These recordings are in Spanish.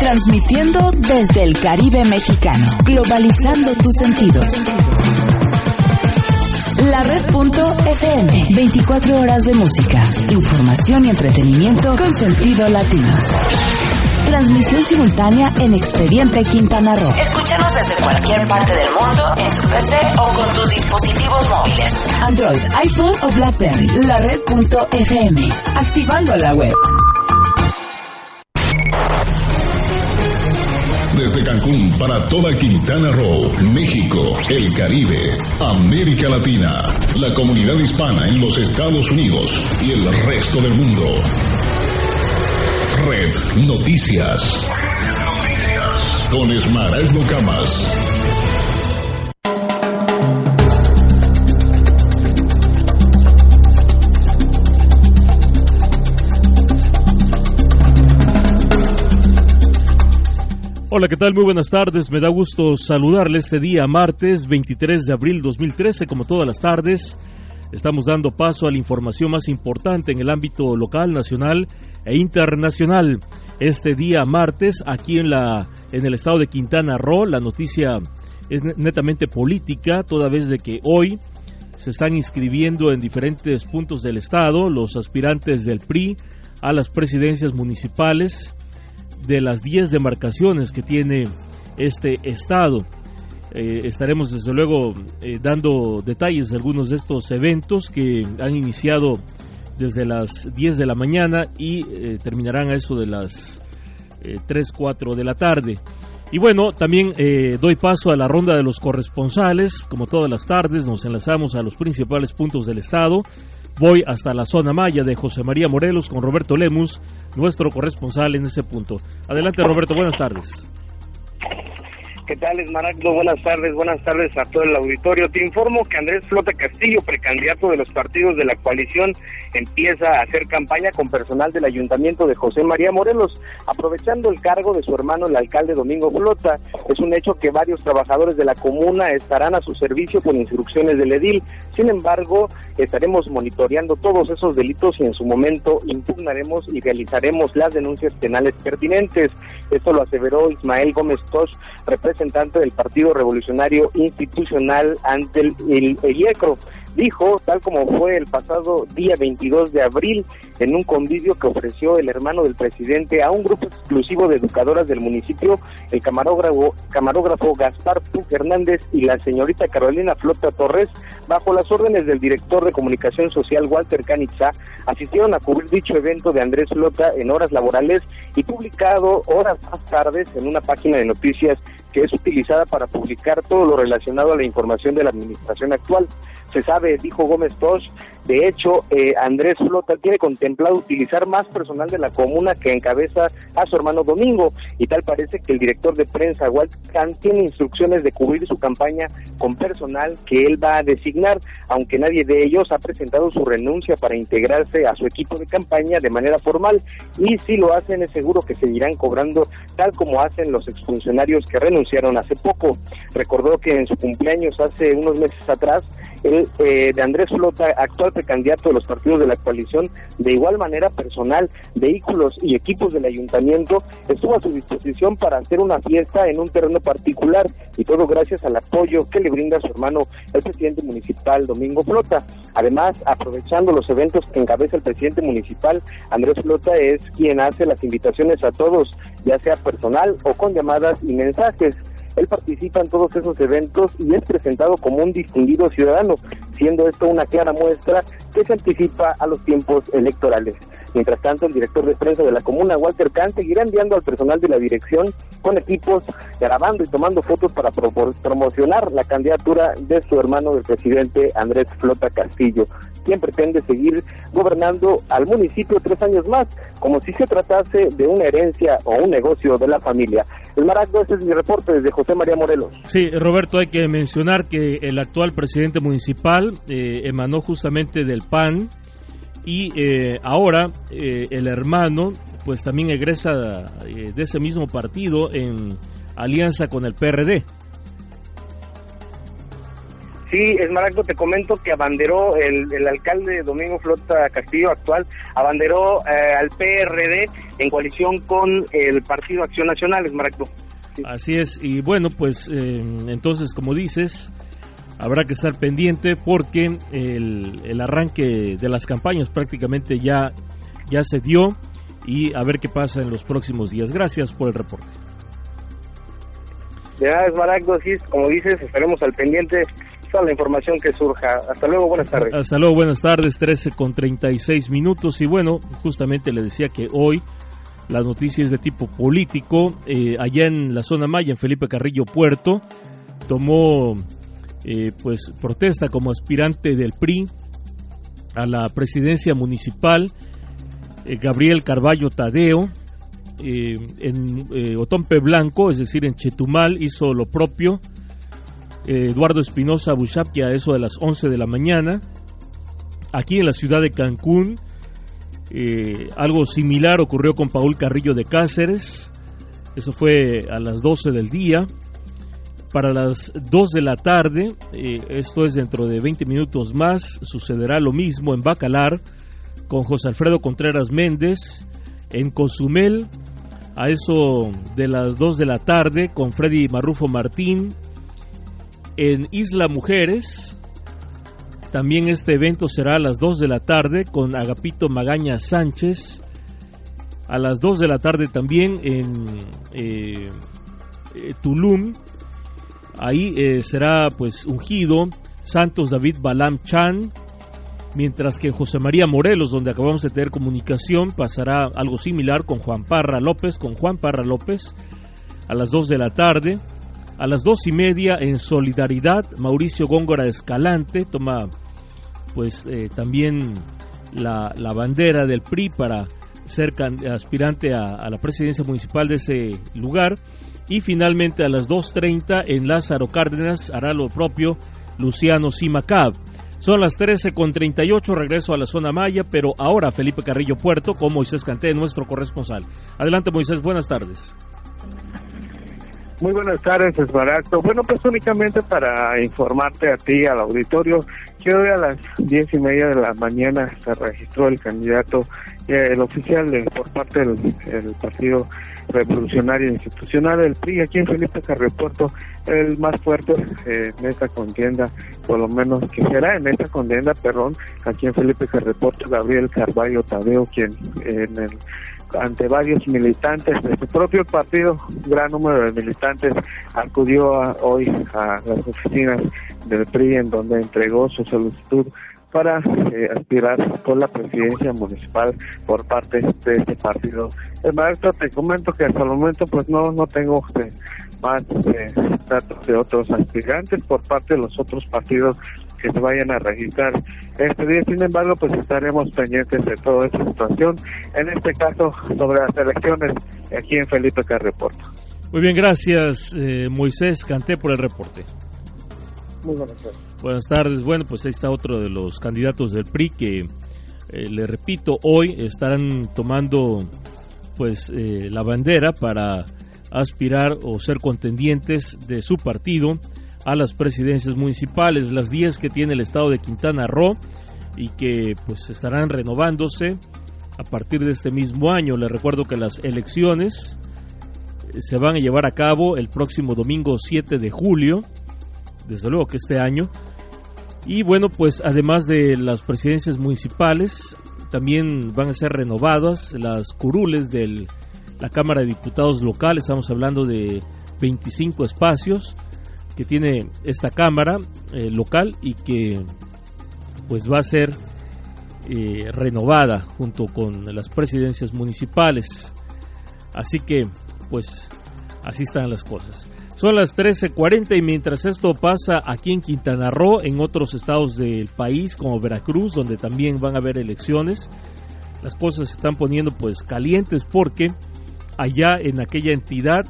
Transmitiendo desde el Caribe mexicano, globalizando tus sentidos. La red.fm, 24 horas de música, información y entretenimiento con sentido latino. Transmisión simultánea en Expediente Quintana Roo. Escúchanos desde cualquier parte del mundo en tu PC o con tus dispositivos móviles. Android, iPhone o BlackBerry. La red.fm. Activando la web. Desde Cancún para toda Quintana Roo, México, el Caribe, América Latina, la comunidad hispana en los Estados Unidos y el resto del mundo. Red Noticias. Con Esmaraldo Camas. Hola, ¿qué tal? Muy buenas tardes. Me da gusto saludarle este día, martes 23 de abril 2013, como todas las tardes. Estamos dando paso a la información más importante en el ámbito local, nacional e internacional. Este día martes, aquí en, la, en el estado de Quintana Roo, la noticia es netamente política, toda vez de que hoy se están inscribiendo en diferentes puntos del estado los aspirantes del PRI a las presidencias municipales de las 10 demarcaciones que tiene este estado. Eh, estaremos desde luego eh, dando detalles de algunos de estos eventos que han iniciado desde las 10 de la mañana y eh, terminarán a eso de las 3, 4 de la tarde. Y bueno, también doy paso a la ronda de los corresponsales. Como todas las tardes, nos enlazamos a los principales puntos del estado. Voy hasta la zona maya de José María Morelos con Roberto Lemus, nuestro corresponsal en ese punto. Adelante, Roberto, buenas tardes. ¿Qué tal, Esmaragdo? Buenas tardes, buenas tardes a todo el auditorio. Te informo que Andrés Flota Castillo, precandidato de los partidos de la coalición, empieza a hacer campaña con personal del ayuntamiento de José María Morelos, aprovechando el cargo de su hermano, el alcalde Domingo Flota. Es un hecho que varios trabajadores de la comuna estarán a su servicio con instrucciones del edil. Sin embargo, estaremos monitoreando todos esos delitos y en su momento impugnaremos y realizaremos las denuncias penales pertinentes. Esto lo aseveró Ismael Gómez Tosh, representante representante del Partido Revolucionario Institucional ante el, el, dijo, tal como fue el pasado día 22 de abril, en un convivio que ofreció el hermano del presidente a un grupo exclusivo de educadoras del municipio, el camarógrafo, camarógrafo Gaspar Pug Hernández y la señorita Carolina Flota Torres, bajo las órdenes del director de comunicación social Walter Canitza, asistieron a cubrir dicho evento de Andrés Flota en horas laborales y publicado horas más tarde en una página de noticias que es utilizada para publicar todo lo relacionado a la información de la administración actual. Se sabe, dijo Gómez Tosh, de hecho, eh, Andrés Flota tiene contemplado utilizar más personal de la comuna que encabeza a su hermano Domingo, y tal parece que el director de prensa, Walter Kahn, tiene instrucciones de cubrir su campaña con personal que él va a designar, aunque nadie de ellos ha presentado su renuncia para integrarse a su equipo de campaña de manera formal, y si lo hacen es seguro que seguirán cobrando tal como hacen los exfuncionarios que renunciaron hace poco. Recordó que en su cumpleaños hace unos meses atrás, el eh, de Andrés Flota, actual precandidato de los partidos de la coalición, de igual manera personal, vehículos y equipos del ayuntamiento, estuvo a su disposición para hacer una fiesta en un terreno particular y todo gracias al apoyo que le brinda su hermano, el presidente municipal Domingo Flota. Además, aprovechando los eventos que encabeza el presidente municipal, Andrés Flota es quien hace las invitaciones a todos, ya sea personal o con llamadas y mensajes. Él participa en todos esos eventos y es presentado como un distinguido ciudadano. siendo esto una clara muestra que se anticipa a los tiempos electorales. Mientras tanto, el director de prensa de la comuna, Walter Kahn, seguirá enviando al personal de la dirección con equipos grabando y tomando fotos para promocionar la candidatura de su hermano, el presidente Andrés Flota Castillo, quien pretende seguir gobernando al municipio tres años más, como si se tratase de una herencia o un negocio de la familia. El Maracdo, este es mi reporte desde José María Morelos. Sí, Roberto, hay que mencionar que el actual presidente municipal eh, emanó justamente del PAN y eh, ahora eh, el hermano pues también egresa de ese mismo partido en alianza con el PRD. Sí, Esmaragdo, te comento que abanderó el, el alcalde Domingo Flota Castillo actual, abanderó eh, al PRD en coalición con el Partido Acción Nacional, Esmaragdo. Así es, y bueno, pues eh, entonces, como dices, habrá que estar pendiente porque el, el, arranque de las campañas prácticamente ya, ya se dio y a ver qué pasa en los próximos días. Gracias por el reporte. Ya, Esmaragdo, sí, como dices, estaremos al pendiente la información que surja. Hasta luego, buenas tardes. Hasta luego, buenas tardes, 13 con 36 minutos. Y bueno, justamente le decía que hoy las noticias de tipo político, eh, allá en la zona Maya, en Felipe Carrillo Puerto, tomó eh, pues protesta como aspirante del PRI a la presidencia municipal, eh, Gabriel Carballo Tadeo, en Otompe Blanco, es decir, en Chetumal, hizo lo propio Eduardo Espinosa Bushapki a eso de las 11 de la mañana. Aquí en la ciudad de Cancún, eh, algo similar ocurrió con Paul Carrillo de Cáceres. Eso fue a las 12 del día. Para las 2 de la tarde, eh, esto es dentro de 20 minutos más, sucederá lo mismo en Bacalar con José Alfredo Contreras Méndez, en Cozumel, a eso de las 2 de la tarde con Freddy Marrufo Martín, en Isla Mujeres. También este evento será a las 2 de la tarde con Agapito Magaña Sánchez. A las 2 de la tarde también en eh, eh, Tulum. Ahí eh, será pues ungido Santos David Balam Chan. Mientras que José María Morelos, donde acabamos de tener comunicación, pasará algo similar con Juan Parra López, con Juan Parra López, a las 2 de la tarde. A las dos y media, en solidaridad, Mauricio Góngora Escalante toma pues eh, también la, bandera del PRI para ser aspirante a, la presidencia municipal de ese lugar. Y finalmente a las 2.30 en Lázaro Cárdenas hará lo propio Luciano Simacab. Son las 13.38, regreso a la zona Maya, pero ahora Felipe Carrillo Puerto con Moisés Canté, nuestro corresponsal. Adelante Moisés, buenas tardes. Muy buenas tardes, Esbarato. Bueno, pues únicamente para informarte a ti, al auditorio, que hoy a las diez y media de la mañana se registró el candidato, eh, el oficial de, por parte del, Partido Revolucionario Institucional, el PRI, aquí en Felipe Carrepuerto, el más fuerte eh, en esta contienda, por lo menos que será en esta contienda, perdón, aquí en Felipe Carrepuerto, Gabriel Carballo Tadeo, quien en el ante varios militantes de su propio partido, un gran número de militantes acudió hoy a las oficinas del PRI en donde entregó su solicitud para eh, aspirar por la presidencia municipal por parte de este partido. El maestro te comento que hasta el momento pues no no tengo eh, más eh, datos de otros aspirantes por parte de los otros partidos que se vayan a registrar este día. Sin embargo, pues estaremos pendientes de toda esta situación, en este caso sobre las elecciones aquí en Felipe Carreporto. Muy bien, gracias eh, Moisés Canté por el reporte. Muy buenas tardes. Buenas tardes. Bueno, pues ahí está otro de los candidatos del PRI que, eh, le repito, hoy estarán tomando pues eh, la bandera para aspirar o ser contendientes de su partido a las presidencias municipales, las 10 que tiene el estado de Quintana Roo y que pues estarán renovándose a partir de este mismo año. Les recuerdo que las elecciones eh, se van a llevar a cabo el próximo domingo 7 de julio, desde luego que este año. Y bueno, pues además de las presidencias municipales, también van a ser renovadas las curules de la Cámara de Diputados local, estamos hablando de 25 espacios que tiene esta Cámara eh, local y que pues va a ser eh, renovada junto con las presidencias municipales. Así que, pues, así están las cosas. Son las 13:40 y mientras esto pasa aquí en Quintana Roo, en otros estados del país como Veracruz, donde también van a haber elecciones, las cosas se están poniendo pues calientes porque allá en aquella entidad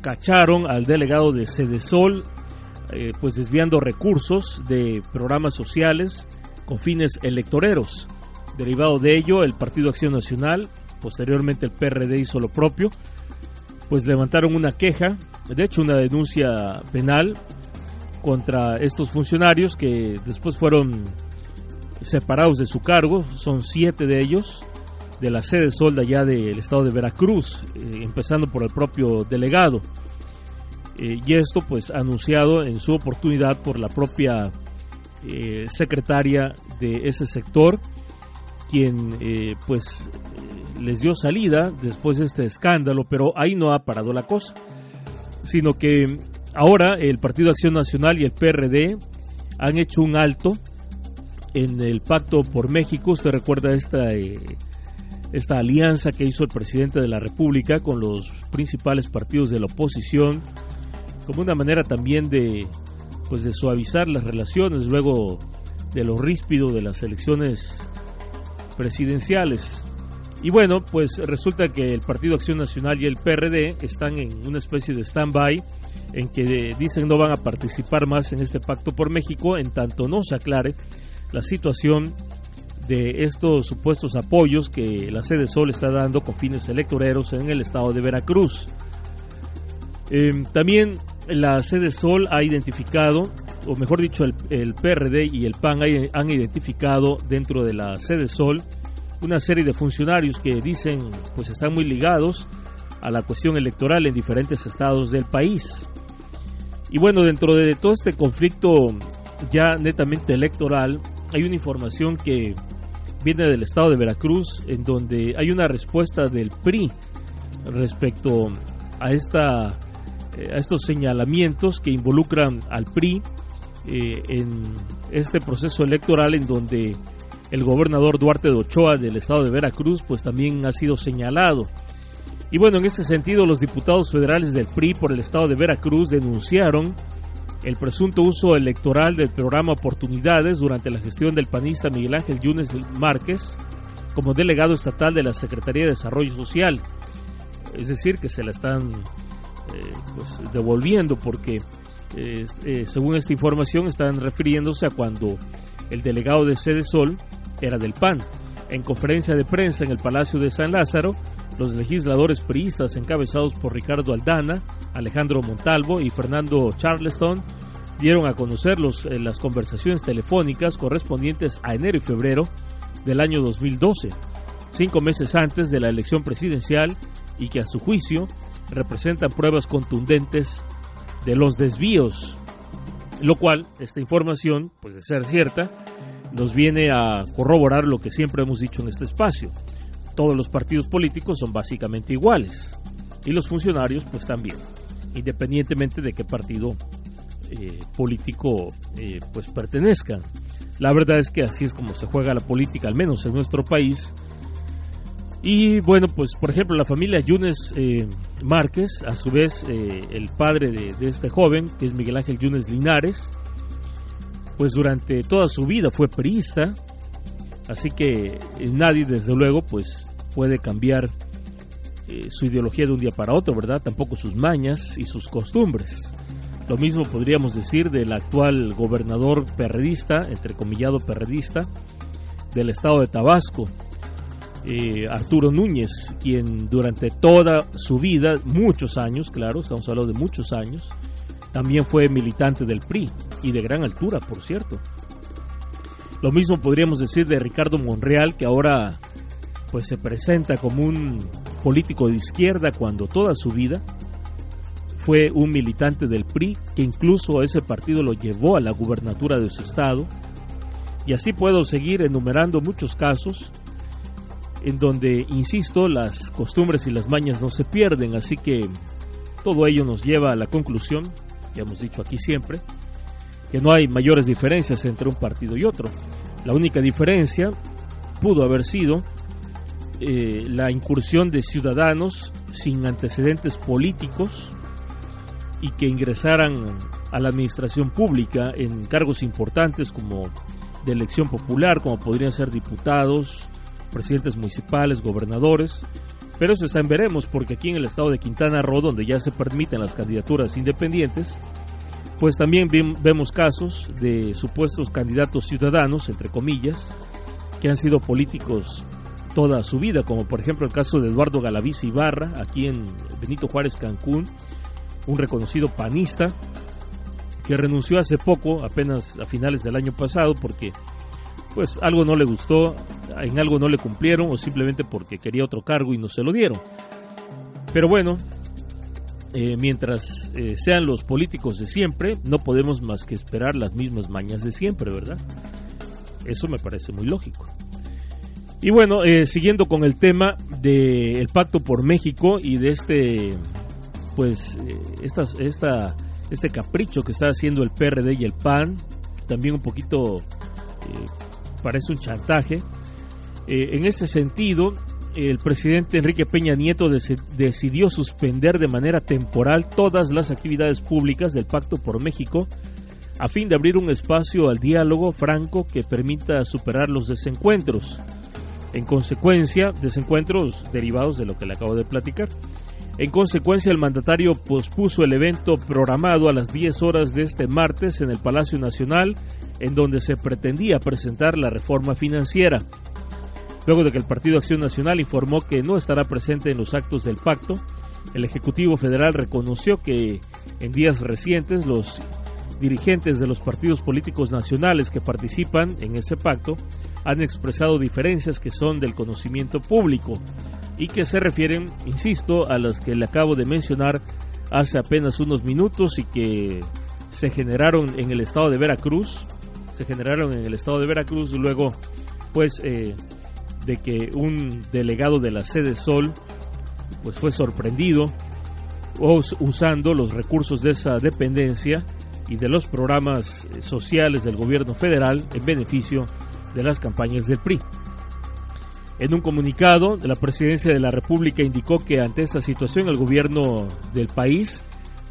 cacharon al delegado de Cedesol eh, pues desviando recursos de programas sociales con fines electoreros. Derivado de ello, el Partido Acción Nacional, posteriormente el PRD hizo lo propio, pues levantaron una queja, de hecho una denuncia penal contra estos funcionarios que después fueron separados de su cargo, son siete de ellos, de la sede solda ya del estado de Veracruz, eh, empezando por el propio delegado. Eh, y esto pues anunciado en su oportunidad por la propia eh, secretaria de ese sector, quien pues les dio salida después de este escándalo, pero ahí no ha parado la cosa, sino que ahora el Partido Acción Nacional y el PRD han hecho un alto en el pacto por México. Usted recuerda esta, esta alianza que hizo el presidente de la República con los principales partidos de la oposición como una manera también de pues de suavizar las relaciones luego de lo ríspido de las elecciones presidenciales. Y bueno, pues resulta que el Partido Acción Nacional y el PRD están en una especie de stand-by en que dicen no van a participar más en este pacto por México en tanto no se aclare la situación de estos supuestos apoyos que la sede Sol está dando con fines electoreros en el estado de Veracruz. Em, también la sede Sol ha identificado, o mejor dicho, el, PRD y el PAN han identificado dentro de la sede Sol una serie de funcionarios que dicen pues están muy ligados a la cuestión electoral en diferentes estados del país. Y bueno, dentro de todo este conflicto ya netamente electoral, hay una información que viene del estado de Veracruz, en donde hay una respuesta del PRI respecto a esta a estos señalamientos que involucran al PRI eh, en este proceso electoral en donde el gobernador Duarte de Ochoa del estado de Veracruz pues también ha sido señalado. Y bueno, en este sentido los diputados federales del PRI por el estado de Veracruz denunciaron el presunto uso electoral del programa Oportunidades durante la gestión del panista Miguel Ángel Yunes Márquez como delegado estatal de la Secretaría de Desarrollo Social. Es decir, que se la están eh, pues, devolviendo porque eh, según esta información están refiriéndose a cuando el delegado de Sede Sol era del PAN. En conferencia de prensa en el Palacio de San Lázaro, los legisladores priistas encabezados por Ricardo Aldana, Alejandro Montalvo y Fernando Charleston dieron a conocer eh, las conversaciones telefónicas correspondientes a enero y febrero del año 2012, cinco meses antes de la elección presidencial y que a su juicio representan pruebas contundentes de los desvíos, lo cual esta información, pues de ser cierta, nos viene a corroborar lo que siempre hemos dicho en este espacio. Todos los partidos políticos son básicamente iguales. Y los funcionarios pues también, independientemente de qué partido eh, político eh, pues pertenezcan. La verdad es que así es como se juega la política, al menos en nuestro país, y bueno, pues por ejemplo la familia Yunes eh, Márquez, a su vez el padre de, este joven, que es Miguel Ángel Yunes Linares, pues durante toda su vida fue priista, así que nadie desde luego pues puede cambiar su ideología de un día para otro, ¿verdad? Tampoco sus mañas y sus costumbres. Lo mismo podríamos decir del actual gobernador perredista, entrecomillado perredista, del estado de Tabasco, eh, Arturo Núñez, quien durante toda su vida, muchos años, claro, estamos hablando de muchos años, también fue militante del PRI y de gran altura, por cierto. Lo mismo podríamos decir de Ricardo Monreal, que ahora pues se presenta como un político de izquierda cuando toda su vida fue un militante del PRI, que incluso ese partido lo llevó a la gubernatura de su estado. Y así puedo seguir enumerando muchos casos en donde, insisto, las costumbres y las mañas no se pierden, así que todo ello nos lleva a la conclusión, ya hemos dicho aquí siempre, que no hay mayores diferencias entre un partido y otro. La única diferencia pudo haber sido eh, la incursión de ciudadanos sin antecedentes políticos y que ingresaran a la administración pública en cargos importantes como de elección popular, como podrían ser diputados, presidentes municipales, gobernadores. Pero eso está en veremos, porque aquí en el estado de Quintana Roo, donde ya se permiten las candidaturas independientes, pues también vemos casos de supuestos candidatos ciudadanos, entre comillas, que han sido políticos toda su vida, como por ejemplo el caso de Eduardo Galaviz Ibarra, aquí en Benito Juárez, Cancún, un reconocido panista que renunció hace poco, apenas a finales del año pasado, porque pues algo no le gustó, en algo no le cumplieron o simplemente porque quería otro cargo y no se lo dieron. Pero bueno, eh, mientras eh, sean los políticos de siempre, no podemos más que esperar las mismas mañas de siempre, ¿verdad? Eso me parece muy lógico. Y bueno, eh, siguiendo con el tema del Pacto por México y de este, pues, esta, esta, este capricho que está haciendo el PRD y el PAN, también un poquito parece un chantaje. Eh, en ese sentido, el presidente Enrique Peña Nieto decidió suspender de manera temporal todas las actividades públicas del Pacto por México a fin de abrir un espacio al diálogo franco que permita superar los desencuentros. En consecuencia, desencuentros derivados de lo que le acabo de platicar. En consecuencia, el mandatario pospuso el evento programado a las 10 horas de este martes en el Palacio Nacional, en donde se pretendía presentar la reforma financiera. Luego de que el Partido Acción Nacional informó que no estará presente en los actos del pacto, el Ejecutivo Federal reconoció que en días recientes los dirigentes de los partidos políticos nacionales que participan en ese pacto han expresado diferencias que son del conocimiento público y que se refieren, insisto, a las que le acabo de mencionar hace apenas unos minutos y que se generaron en el estado de Veracruz, se generaron en el estado de Veracruz luego pues eh, de que un delegado de la sede Sol pues fue sorprendido usando los recursos de esa dependencia y de los programas sociales del gobierno federal en beneficio las campañas del PRI. En un comunicado, la presidencia de la República indicó que ante esta situación el gobierno del país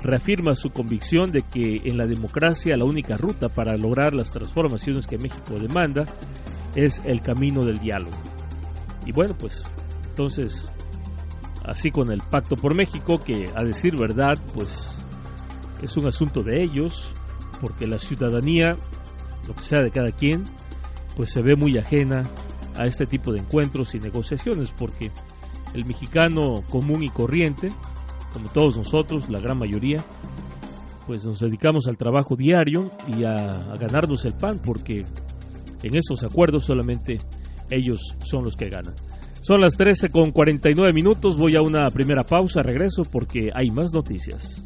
reafirma su convicción de que en la democracia la única ruta para lograr las transformaciones que México demanda es el camino del diálogo. Y bueno, pues entonces, así con el Pacto por México, que a decir verdad, pues es un asunto de ellos, porque la ciudadanía, lo que sea de cada quien, pues se ve muy ajena a este tipo de encuentros y negociaciones, porque el mexicano común y corriente, como todos nosotros, la gran mayoría, pues nos dedicamos al trabajo diario y a, ganarnos el pan, porque en esos acuerdos solamente ellos son los que ganan. Son las 13 con 49 minutos, voy a una primera pausa, regreso porque hay más noticias.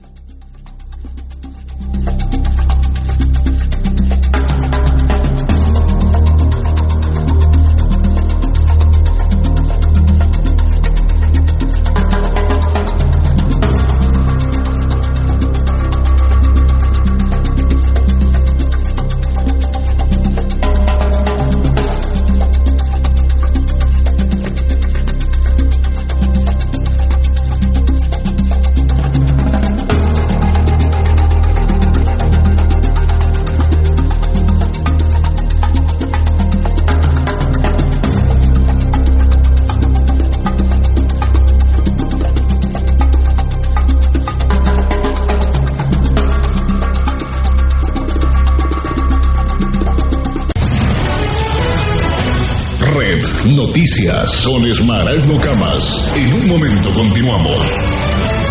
Noticias son Esmaragdo Camas. En un momento continuamos.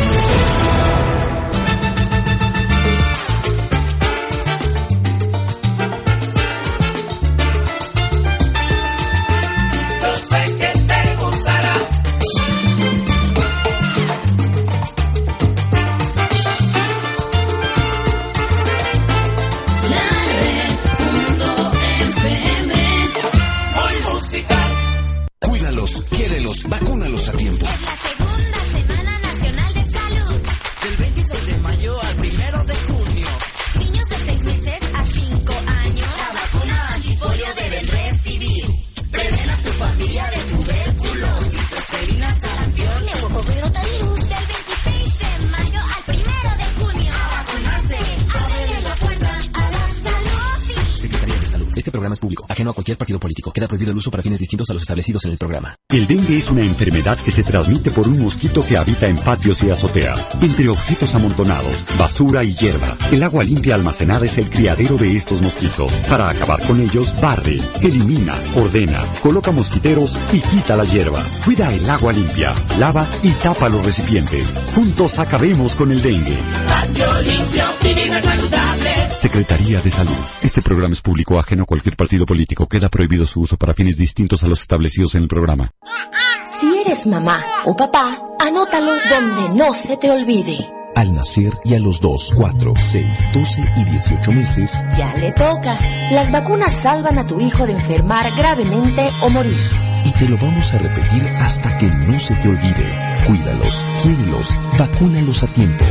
Prohibido el uso para fines distintos a los establecidos en el programa. El dengue es una enfermedad que se transmite por un mosquito que habita en patios y azoteas, entre objetos amontonados, basura y hierba. El agua limpia almacenada es el criadero de estos mosquitos. Para acabar con ellos, barre, elimina, ordena, coloca mosquiteros y quita la hierba. Cuida el agua limpia, lava y tapa los recipientes. Juntos acabemos con el dengue. Patio limpio, vivir saludable. Secretaría de Salud. Este programa es público ajeno a cualquier partido político. Queda prohibido su uso para fines distintos a los establecidos en el programa. Si eres mamá o papá, anótalo donde no se te olvide. Al nacer y a los 2, 4, 6, 12 y 18 meses. Ya le toca. Las vacunas salvan a tu hijo de enfermar gravemente o morir. Y te lo vamos a repetir hasta que no se te olvide. Cuídalos, quiérelos, vacúnalos a tiempo.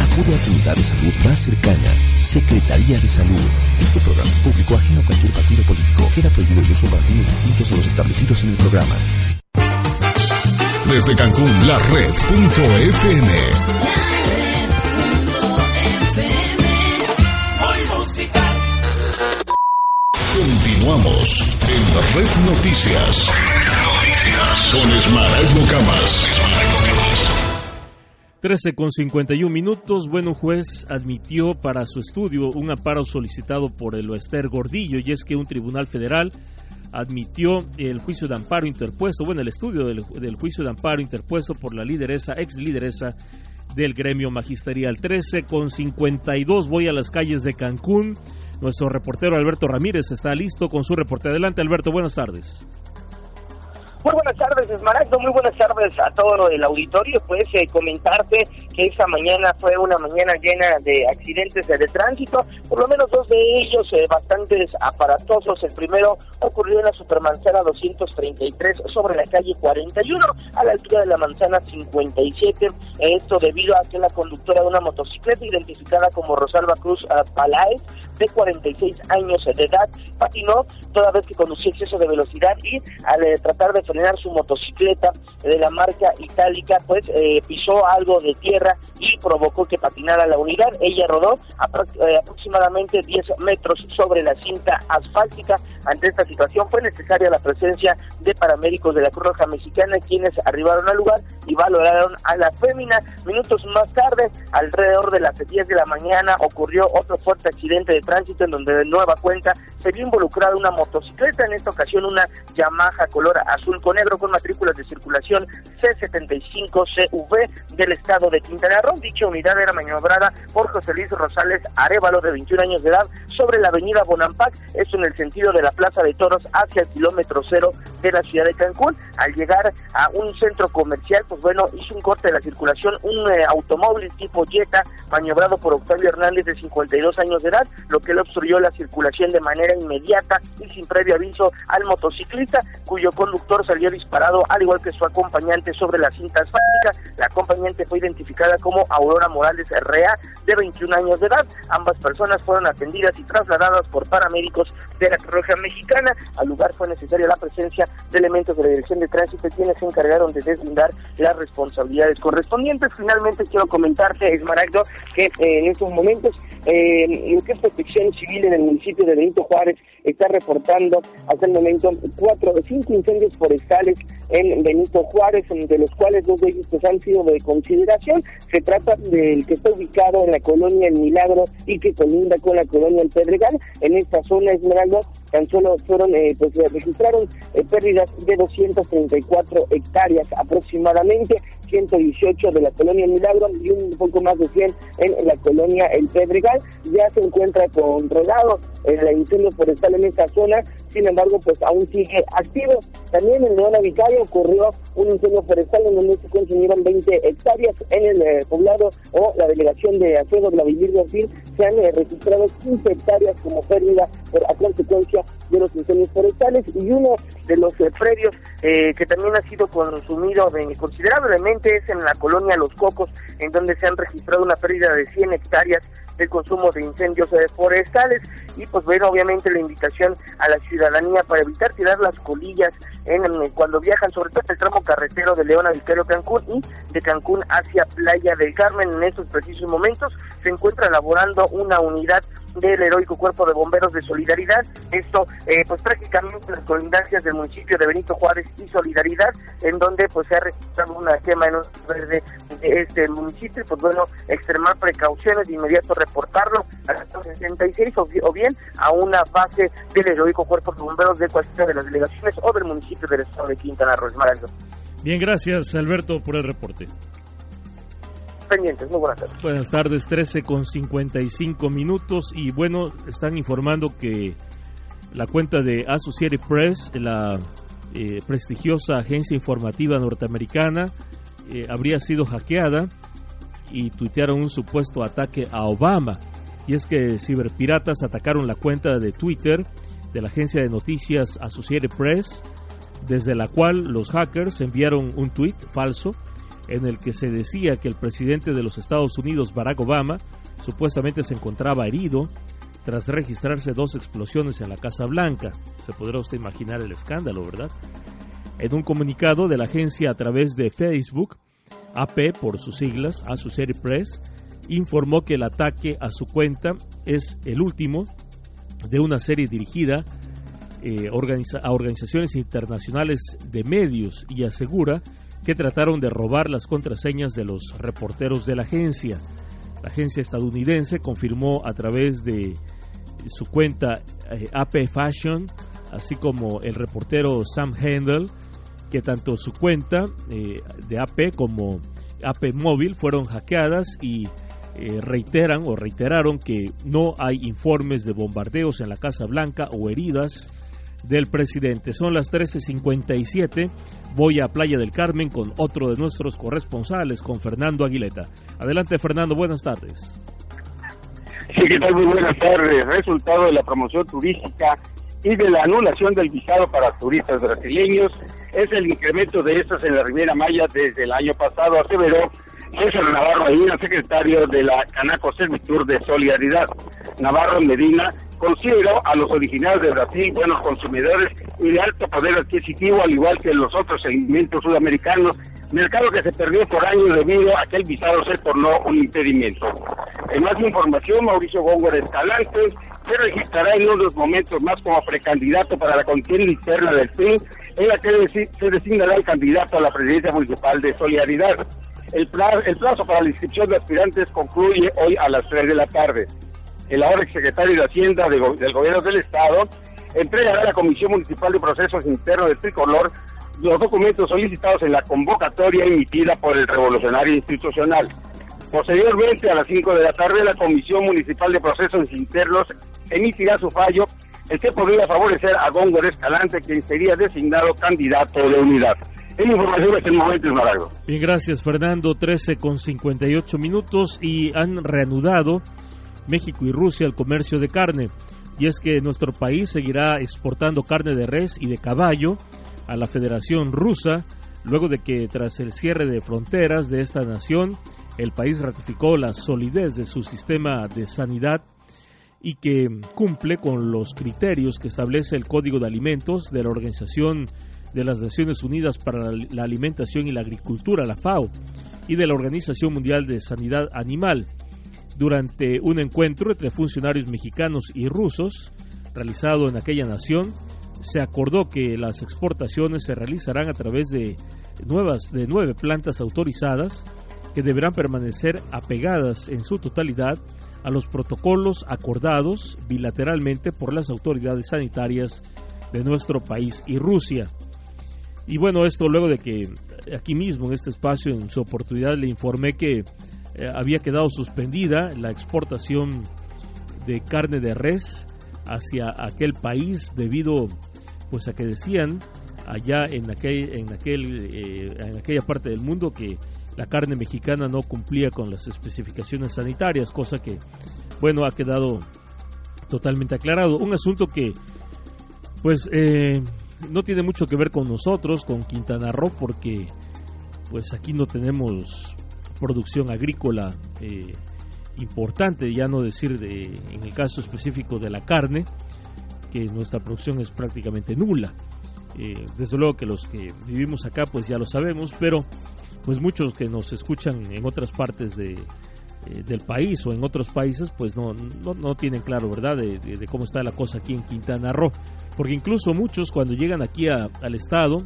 Acude a tu unidad de salud más cercana. Secretaría de Salud. Este programa es público ajeno a cualquier partido político. Queda prohibido el uso para fines distintos a los establecidos en el programa. Desde Cancún, la red.fm. Continuamos en la Red Noticias. Con Esmaraldo Camas. 13 con 51 minutos. Bueno, un juez admitió para su estudio un amparo solicitado por el Oester Gordillo y es que un tribunal federal admitió el juicio de amparo interpuesto, bueno, el estudio del, del juicio de amparo interpuesto por la lideresa, ex lideresa del gremio magisterial. 13 con 52. Voy a las calles de Cancún. Nuestro reportero Alberto Ramírez está listo con su reporte. Adelante, Alberto. Buenas tardes. Muy buenas tardes, Esmaragdo. Muy buenas tardes a todo el auditorio. Pues eh, comentarte que esta mañana fue una mañana llena de accidentes de tránsito, por lo menos dos de ellos eh, bastante aparatosos. El primero ocurrió en la Supermanzana 233 sobre la calle 41, a la altura de la manzana 57. Esto debido a que la conductora de una motocicleta identificada como Rosalba Cruz Palaez, de 46 años de edad, patinó toda vez que conducía exceso de velocidad y al eh, tratar de frenar su motocicleta de la marca itálica, pues eh, pisó algo de tierra y provocó que patinara la unidad. Ella rodó eh, aproximadamente 10 metros sobre la cinta asfáltica. Ante esta situación fue necesaria la presencia de paramédicos de la Cruz Roja Mexicana, quienes arribaron al lugar y valoraron a la fémina. Minutos más tarde, alrededor de las 10 de la mañana, ocurrió otro fuerte accidente de tránsito en donde de nueva cuenta se vio involucrada una motocicleta, en esta ocasión una Yamaha color azul con negro con matrículas de circulación C75CV del estado de Quintana Roo. Dicha unidad era maniobrada por José Luis Rosales Arevalo, de 21 años de edad, sobre la avenida Bonampac, esto en el sentido de la Plaza de Toros hacia el kilómetro cero de la ciudad de Cancún. Al llegar a un centro comercial, pues bueno, hizo un corte de la circulación, un eh, automóvil tipo Jetta, maniobrado por Octavio Hernández, de 52 años de edad, lo que le obstruyó la circulación de manera inmediata y sin previo aviso al motociclista, cuyo conductor salió disparado, al igual que su acompañante, sobre la cinta asfáltica. La acompañante fue identificada como Aurora Morales Herrea, de 21 años de edad. Ambas personas fueron atendidas y trasladadas por paramédicos de la Roja Mexicana. Al lugar fue necesaria la presencia de elementos de la Dirección de Tránsito, quienes se encargaron de deslindar las responsabilidades correspondientes. Finalmente, quiero comentarte, Esmaragdo, que eh, en estos momentos eh, lo que es protección civil en el municipio de Benito Juárez está reportando hasta el momento cuatro cinco incendios forestales en Benito Juárez, de los cuales dos de ellos pues, han sido de consideración. Se trata del que está ubicado en la colonia El Milagro y que colinda con la colonia El Pedregal. En esta zona Esmeralda tan solo fueron, eh, pues registraron eh, pérdidas de 234 hectáreas aproximadamente, 118 de la colonia Milagro y un poco más de 100 en la colonia El Pedregal. Ya se encuentra controlado el incendio forestal en esta zona, sin embargo, pues aún sigue activo. También en Leona Vicaria ocurrió un incendio forestal en donde se consumieron 20 hectáreas en el eh, poblado o la delegación de Acedo la Vivir se han eh, registrado 15 hectáreas como pérdida por, a consecuencia de los incendios forestales. Y uno de los eh, predios que también ha sido consumido considerablemente es en la colonia Los Cocos, en donde se han registrado una pérdida de 100 hectáreas del consumo de incendios forestales. Y pues bueno obviamente la invitación a la ciudadanía para evitar tirar las colillas en, cuando viajan sobre todo el tramo carretero de León a Victorio Cancún y de Cancún hacia Playa del Carmen. En estos precisos momentos se encuentra elaborando una unidad del heroico Cuerpo de Bomberos de Solidaridad. Esto, eh, pues prácticamente en las colindancias del municipio de Benito Juárez y Solidaridad, en donde pues se ha registrado una quema en un verde de este municipio. Pues bueno, extremar precauciones, de inmediato reportarlo a la 66 o, bien a una base del heroico Cuerpo de Bomberos de cualquiera de las delegaciones o del municipio del estado de Quintana Roo. Bien, gracias Alberto por el reporte pendientes. Muy buenas tardes. Buenas tardes, 13 con 55 minutos. Y bueno, están informando que la cuenta de Associated Press, la eh, prestigiosa agencia informativa norteamericana, eh, habría sido hackeada y tuitearon un supuesto ataque a Obama. Y es que ciberpiratas atacaron la cuenta de Twitter de la agencia de noticias Associated Press, desde la cual los hackers enviaron un tweet falso en el que se decía que el presidente de los Estados Unidos, Barack Obama, supuestamente se encontraba herido tras registrarse dos explosiones en la Casa Blanca. Se podrá usted imaginar el escándalo, ¿verdad? En un comunicado de la agencia a través de Facebook, AP por sus siglas, Associated Press, informó que el ataque a su cuenta es el último de una serie dirigida eh, a organizaciones internacionales de medios y asegura que trataron de robar las contraseñas de los reporteros de la agencia. La agencia estadounidense confirmó a través de su cuenta eh, AP Fashion, así como el reportero Sam Handel, que tanto su cuenta eh, de AP como AP Móvil fueron hackeadas y reiteran o reiteraron que no hay informes de bombardeos en la Casa Blanca o heridas del presidente. Son las 13:57. Voy a Playa del Carmen con otro de nuestros corresponsales, con Fernando Aguileta. Adelante, Fernando, buenas tardes. Sí, ¿qué tal? Muy buenas tardes. Resultado de la promoción turística y de la anulación del visado para turistas brasileños es el incremento de estos en la Riviera Maya desde el año pasado, aseveró César Navarro Medina, secretario de la Canaco Servitur de Solidaridad. Navarro Medina considero a los originarios de Brasil buenos consumidores y de alto poder adquisitivo, al igual que los otros segmentos sudamericanos, mercado que se perdió por años debido a que el visado se tornó un impedimento. En más información, Mauricio Góngor Escalante se registrará en unos momentos más como precandidato para la contienda interna del PIN, en la que se designará el candidato a la presidencia municipal de Solidaridad. El plazo, para la inscripción de aspirantes concluye hoy a las 3 de la tarde el ahora exsecretario de Hacienda del Gobierno del Estado, entregará a la Comisión Municipal de Procesos Internos del Tricolor los documentos solicitados en la convocatoria emitida por el Revolucionario Institucional. Posteriormente, a las 5 de la tarde, la Comisión Municipal de Procesos Internos emitirá su fallo, el que podría favorecer a Góngor Escalante, quien sería designado candidato de unidad. En información hasta el momento es Bien, gracias Fernando. 13 con 58 minutos y han reanudado México y Rusia el comercio de carne. Y es que nuestro país seguirá exportando carne de res y de caballo a la Federación Rusa, luego de que tras el cierre de fronteras de esta nación, el país ratificó la solidez de su sistema de sanidad y que cumple con los criterios que establece el Código de Alimentos de la Organización de las Naciones Unidas para la Alimentación y la Agricultura, la FAO, y de la Organización Mundial de Sanidad Animal. Durante un encuentro entre funcionarios mexicanos y rusos realizado en aquella nación, se acordó que las exportaciones se realizarán a través de nuevas de nueve plantas autorizadas que deberán permanecer apegadas en su totalidad a los protocolos acordados bilateralmente por las autoridades sanitarias de nuestro país y Rusia. Y bueno, esto luego de que aquí mismo en este espacio en su oportunidad le informé que eh, había quedado suspendida la exportación de carne de res hacia aquel país debido pues a que decían allá en aquel en aquel eh, en aquella parte del mundo que la carne mexicana no cumplía con las especificaciones sanitarias cosa que bueno ha quedado totalmente aclarado un asunto que pues eh, no tiene mucho que ver con nosotros con Quintana Roo porque pues aquí no tenemos producción agrícola eh, importante, ya no decir de, en el caso específico de la carne, que nuestra producción es prácticamente nula. Eh, desde luego que los que vivimos acá pues ya lo sabemos, pero pues muchos que nos escuchan en otras partes de, eh, del país o en otros países pues no, no, tienen claro, ¿verdad?, de, cómo está la cosa aquí en Quintana Roo. Porque incluso muchos cuando llegan aquí al estado,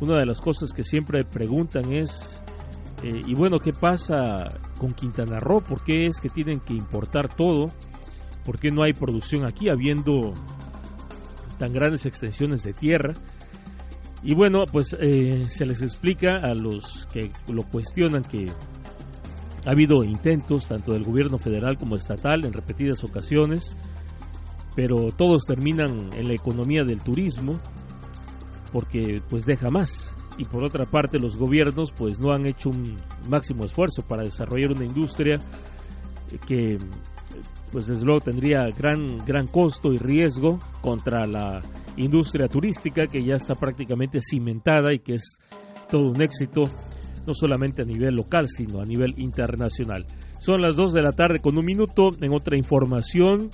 una de las cosas que siempre preguntan es, eh, y bueno, ¿qué pasa con Quintana Roo? ¿Por qué es que tienen que importar todo? ¿Por qué no hay producción aquí habiendo tan grandes extensiones de tierra? Y bueno, pues eh, se les explica a los que lo cuestionan que ha habido intentos tanto del gobierno federal como estatal en repetidas ocasiones, pero todos terminan en la economía del turismo porque pues deja más. Y por otra parte los gobiernos pues no han hecho un máximo esfuerzo para desarrollar una industria que pues desde luego tendría gran gran costo y riesgo contra la industria turística que ya está prácticamente cimentada y que es todo un éxito no solamente a nivel local, sino a nivel internacional. Son las 2 de la tarde con un minuto. En otra información,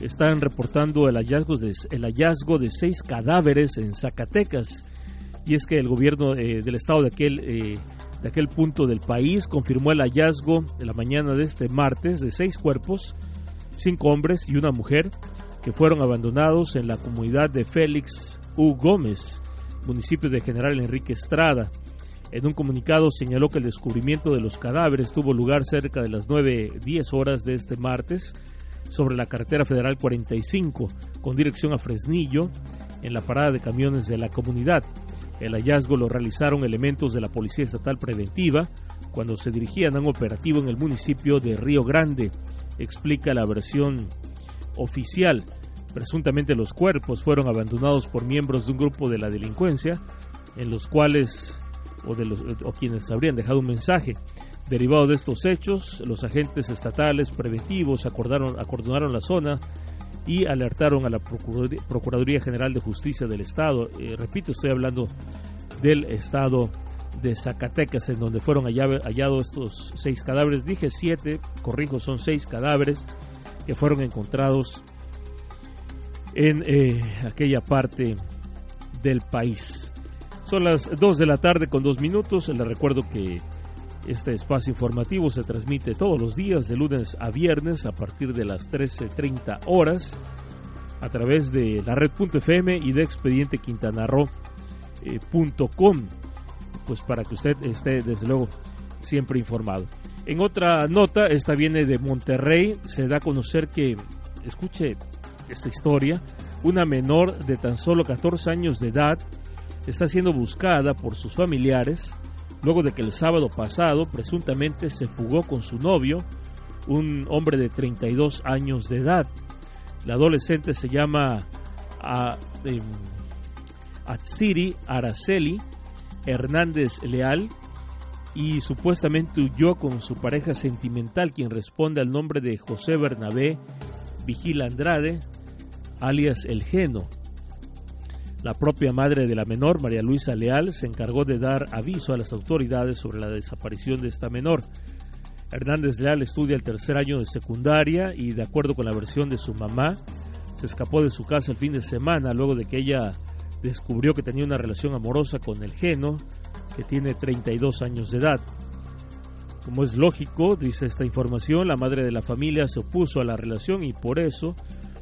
están reportando el hallazgo de, el hallazgo de seis cadáveres en Zacatecas. Y es que el gobierno eh, del estado de aquel, eh, de aquel punto del país confirmó el hallazgo de la mañana de este martes de seis cuerpos, cinco hombres y una mujer, que fueron abandonados en la comunidad de Félix U. Gómez, municipio de General Enrique Estrada. En un comunicado señaló que el descubrimiento de los cadáveres tuvo lugar cerca de las 9.10 horas de este martes sobre la carretera federal 45 con dirección a Fresnillo en la parada de camiones de la comunidad. El hallazgo lo realizaron elementos de la Policía Estatal Preventiva cuando se dirigían a un operativo en el municipio de Río Grande, explica la versión oficial. Presuntamente los cuerpos fueron abandonados por miembros de un grupo de la delincuencia, en los cuales o, de los, quienes habrían dejado un mensaje. Derivado de estos hechos, los agentes estatales preventivos acordaron, acordonaron la zona y alertaron a la Procuraduría, General de Justicia del Estado. Eh, repito, estoy hablando del Estado de Zacatecas, en donde fueron hallados estos seis cadáveres. Dije siete, corrijo, son seis cadáveres que fueron encontrados en eh, aquella parte del país. Son las 2 de la tarde con dos minutos. Les recuerdo que este espacio informativo se transmite todos los días, de lunes a viernes, a partir de las 13.30 horas, a través de la red.fm y de expedientequintanarro.com, eh, pues para que usted esté, desde luego, siempre informado. En otra nota, esta viene de Monterrey, se da a conocer que, escuche esta historia, una menor de tan solo 14 años de edad está siendo buscada por sus familiares luego de que el sábado pasado presuntamente se fugó con su novio, un hombre de 32 años de edad. La adolescente se llama a, em, Atsiri Araceli Hernández Leal y supuestamente huyó con su pareja sentimental, quien responde al nombre de José Bernabé Vigila Andrade, alias El Geno. La propia madre de la menor, María Luisa Leal, se encargó de dar aviso a las autoridades sobre la desaparición de esta menor. Hernández Leal estudia el tercer año de secundaria y, de acuerdo con la versión de su mamá, se escapó de su casa el fin de semana luego de que ella descubrió que tenía una relación amorosa con el Geno, que tiene 32 años de edad. Como es lógico, dice esta información, la madre de la familia se opuso a la relación y por eso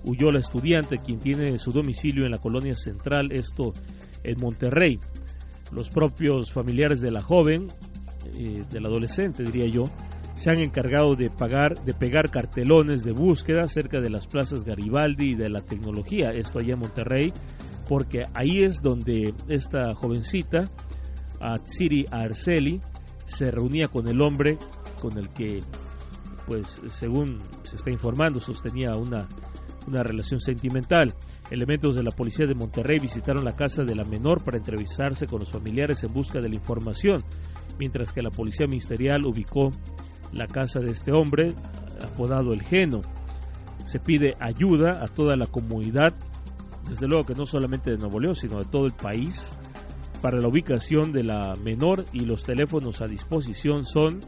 huyó la estudiante, quien tiene su domicilio en la colonia central, esto en Monterrey. Los propios familiares de la joven, eh, del adolescente diría yo, se han encargado de pagar, de pegar cartelones de búsqueda cerca de las plazas Garibaldi y de la tecnología, esto allá en Monterrey, porque ahí es donde esta jovencita, Atsiri Arceli, se reunía con el hombre con el que, pues según se está informando, sostenía una una relación sentimental. Elementos de la policía de Monterrey visitaron la casa de la menor para entrevistarse con los familiares en busca de la información, mientras que la policía ministerial ubicó la casa de este hombre, apodado El Geno. Se pide ayuda a toda la comunidad, desde luego que no solamente de Nuevo León, sino de todo el país, para la ubicación de la menor y los teléfonos a disposición son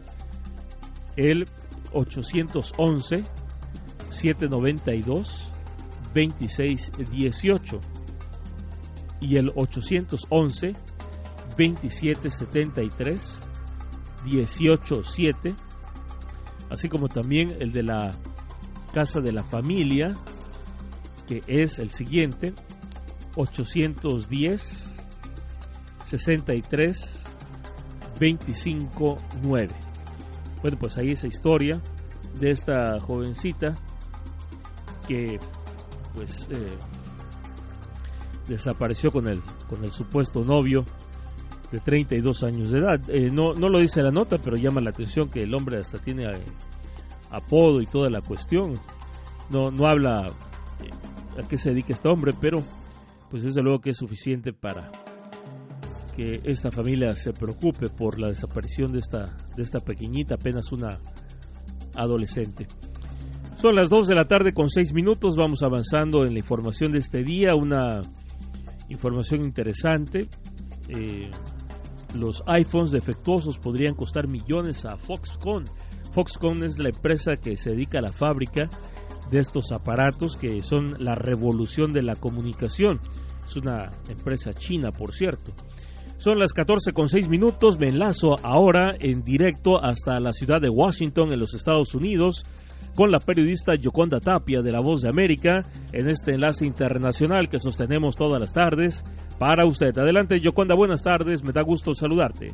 el 811 792 2618 y el 811 2773 187, así como también el de la Casa de la Familia, que es el siguiente, 810 63 25 9. Bueno, pues ahí esa historia de esta jovencita que pues eh, desapareció con el con el supuesto novio de 32 años de edad. Eh, no, no lo dice la nota, pero llama la atención que el hombre hasta tiene eh, apodo y toda la cuestión. No, no habla a qué se dedica este hombre, pero pues desde luego que es suficiente para que esta familia se preocupe por la desaparición de esta, de esta pequeñita, apenas una adolescente. Son las 2 de la tarde con 6 minutos, vamos avanzando en la información de este día, una información interesante. Eh, los iPhones defectuosos podrían costar millones a Foxconn. Foxconn es la empresa que se dedica a la fábrica de estos aparatos que son la revolución de la comunicación. Es una empresa china, por cierto. Son las 14 con 6 minutos. Me enlazo ahora en directo hasta la ciudad de Washington, en los Estados Unidos, con la periodista Yoconda Tapia de La Voz de América en este enlace internacional que sostenemos todas las tardes para usted. Adelante, Yoconda, buenas tardes. Me da gusto saludarte.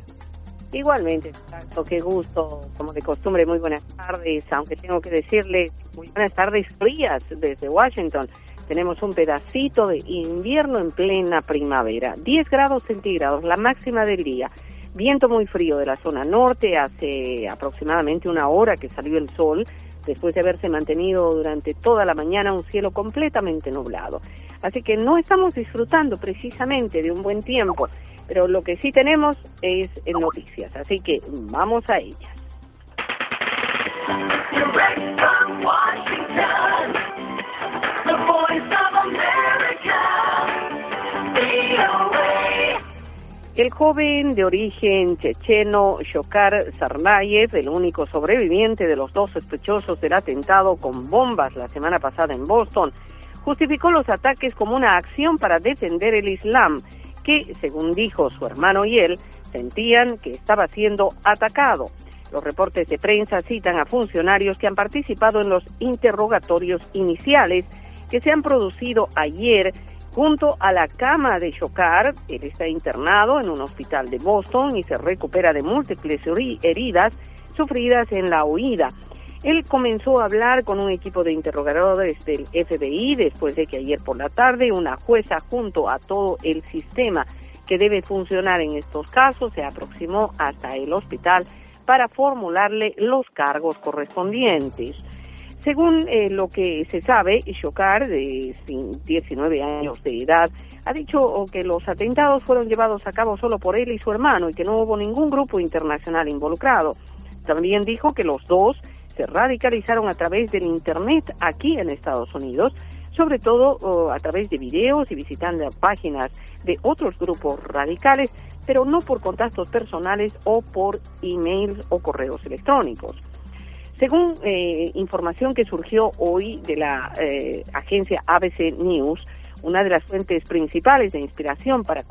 Igualmente, tanto qué gusto, como de costumbre, muy buenas tardes, aunque tengo que decirle muy buenas tardes frías desde Washington. Tenemos un pedacito de invierno en plena primavera, 10 grados centígrados, la máxima del día. Viento muy frío de la zona norte, hace aproximadamente una hora que salió el sol, después de haberse mantenido durante toda la mañana un cielo completamente nublado. Así que no estamos disfrutando precisamente de un buen tiempo pero lo que sí tenemos es noticias, así que vamos a ellas. El joven de origen checheno Shokar Sarnayev, el único sobreviviente de los dos sospechosos del atentado con bombas la semana pasada en Boston, justificó los ataques como una acción para defender el Islam que, según dijo su hermano y él, sentían que estaba siendo atacado. Los reportes de prensa citan a funcionarios que han participado en los interrogatorios iniciales que se han producido ayer junto a la cama de Shokar. Él está internado en un hospital de Boston y se recupera de múltiples heridas sufridas en la huida. Él comenzó a hablar con un equipo de interrogadores del FBI después de que ayer por la tarde una jueza junto a todo el sistema que debe funcionar en estos casos se aproximó hasta el hospital para formularle los cargos correspondientes. Según eh, lo que se sabe, Shokar, de 19 años de edad, ha dicho que los atentados fueron llevados a cabo solo por él y su hermano y que no hubo ningún grupo internacional involucrado. También dijo que los dos se radicalizaron a través del Internet aquí en Estados Unidos, sobre todo a través de videos y visitando páginas de otros grupos radicales, pero no por contactos personales o por emails o correos electrónicos. Según eh, información que surgió hoy de la eh, agencia ABC News, una de las fuentes principales de inspiración para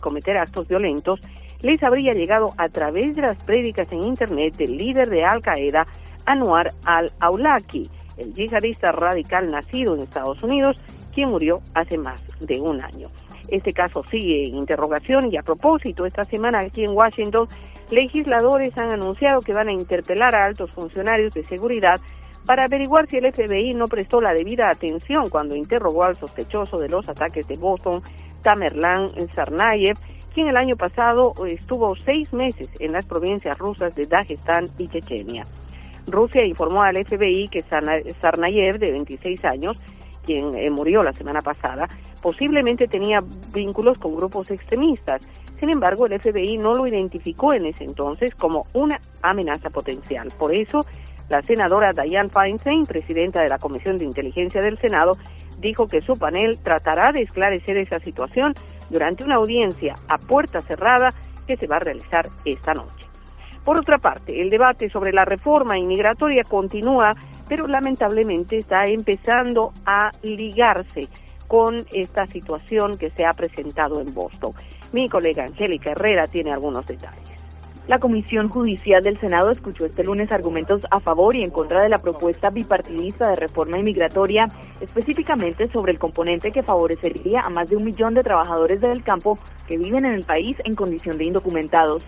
cometer actos violentos les habría llegado a través de las prédicas en Internet del líder de Al Qaeda Anwar al-Awlaki, el yihadista radical nacido en Estados Unidos, quien murió hace más de un año. Este caso sigue en interrogación y a propósito, esta semana aquí en Washington, legisladores han anunciado que van a interpelar a altos funcionarios de seguridad para averiguar si el FBI no prestó la debida atención cuando interrogó al sospechoso de los ataques de Boston, Tamerlan Sarnayev, quien el año pasado estuvo seis meses en las provincias rusas de Dagestán y Chechenia. Rusia informó al FBI que Sarnayev, de 26 años, quien eh, murió la semana pasada, posiblemente tenía vínculos con grupos extremistas. Sin embargo, el FBI no lo identificó en ese entonces como una amenaza potencial. Por eso, la senadora Diane Feinstein, presidenta de la Comisión de Inteligencia del Senado, dijo que su panel tratará de esclarecer esa situación durante una audiencia a puerta cerrada que se va a realizar esta noche. Por otra parte, el debate sobre la reforma inmigratoria continúa, pero lamentablemente está empezando a ligarse con esta situación que se ha presentado en Boston. Mi colega Angélica Herrera tiene algunos detalles. La Comisión Judicial del Senado escuchó este lunes argumentos a favor y en contra de la propuesta bipartidista de reforma inmigratoria, específicamente sobre el componente que favorecería a más de un millón de trabajadores del campo que viven en el país en condición de indocumentados.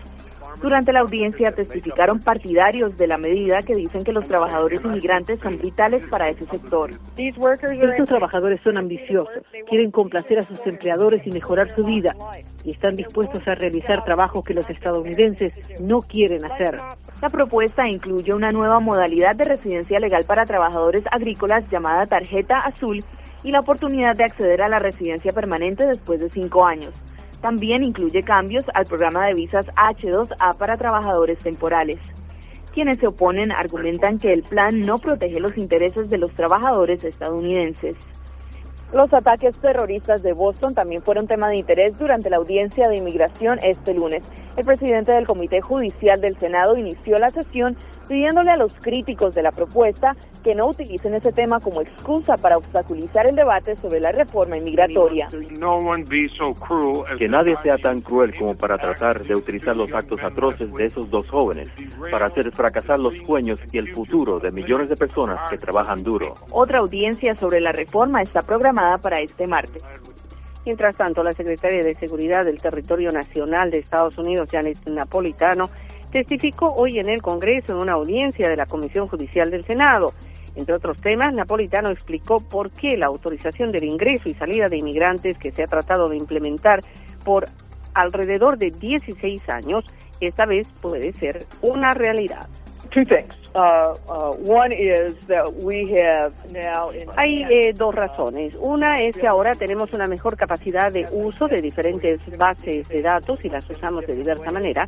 Durante la audiencia testificaron partidarios de la medida que dicen que los trabajadores inmigrantes son vitales para ese sector. Estos trabajadores son ambiciosos, quieren complacer a sus empleadores y mejorar su vida, y están dispuestos a realizar trabajos que los estadounidenses no quieren hacer. La propuesta incluye una nueva modalidad de residencia legal para trabajadores agrícolas llamada tarjeta azul y la oportunidad de acceder a la residencia permanente después de cinco años. También incluye cambios al programa de visas H2A para trabajadores temporales. Quienes se oponen argumentan que el plan no protege los intereses de los trabajadores estadounidenses. Los ataques terroristas de Boston también fueron tema de interés durante la audiencia de inmigración este lunes. El presidente del Comité Judicial del Senado inició la sesión pidiéndole a los críticos de la propuesta que no utilicen ese tema como excusa para obstaculizar el debate sobre la reforma inmigratoria. Que nadie sea tan cruel como para tratar de utilizar los actos atroces de esos dos jóvenes para hacer fracasar los sueños y el futuro de millones de personas que trabajan duro. Otra audiencia sobre la reforma está programada para este martes. Mientras tanto, la secretaria de Seguridad del Territorio Nacional de Estados Unidos, Janet Napolitano, testificó hoy en el Congreso en una audiencia de la Comisión Judicial del Senado. Entre otros temas, Napolitano explicó por qué la autorización del ingreso y salida de inmigrantes que se ha tratado de implementar por alrededor de 16 años, esta vez puede ser una realidad. Hay eh, dos razones. Una es que ahora tenemos una mejor capacidad de uso de diferentes bases de datos y las usamos de diversa manera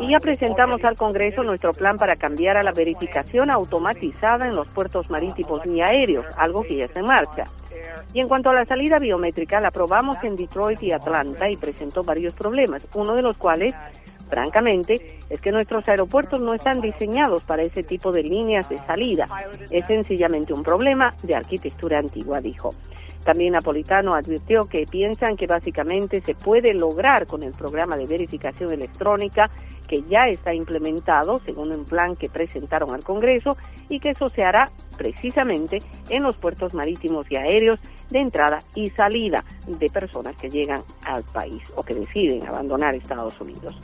y ya presentamos al Congreso nuestro plan para cambiar a la verificación automatizada en los puertos marítimos y aéreos, algo que ya está en marcha. Y en cuanto a la salida biométrica, la aprobamos en Detroit y Atlanta y presentó varios problemas, uno de los cuales, francamente, es que nuestros aeropuertos no están diseñados para ese tipo de líneas de salida. Es sencillamente un problema de arquitectura antigua, dijo. También Napolitano advirtió que piensan que básicamente se puede lograr con el programa de verificación electrónica que ya está implementado según un plan que presentaron al Congreso y que eso se hará precisamente en los puertos marítimos y aéreos de entrada y salida de personas que llegan al país o que deciden abandonar Estados Unidos.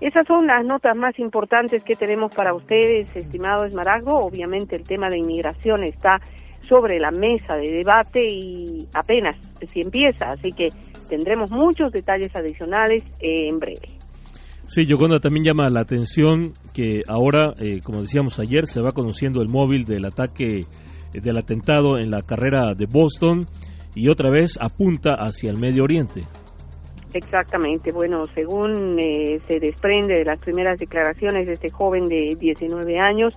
Esas son las notas más importantes que tenemos para ustedes, estimado Esmaragdo. Obviamente el tema de inmigración está sobre la mesa de debate y apenas si empieza, así que tendremos muchos detalles adicionales en breve. Sí, Yoconda también llama la atención que ahora, eh, como decíamos ayer, se va conociendo el móvil del ataque, eh, del atentado en la carrera de Boston y otra vez apunta hacia el Medio Oriente. Exactamente, bueno, según eh, se desprende de las primeras declaraciones de este joven de 19 años,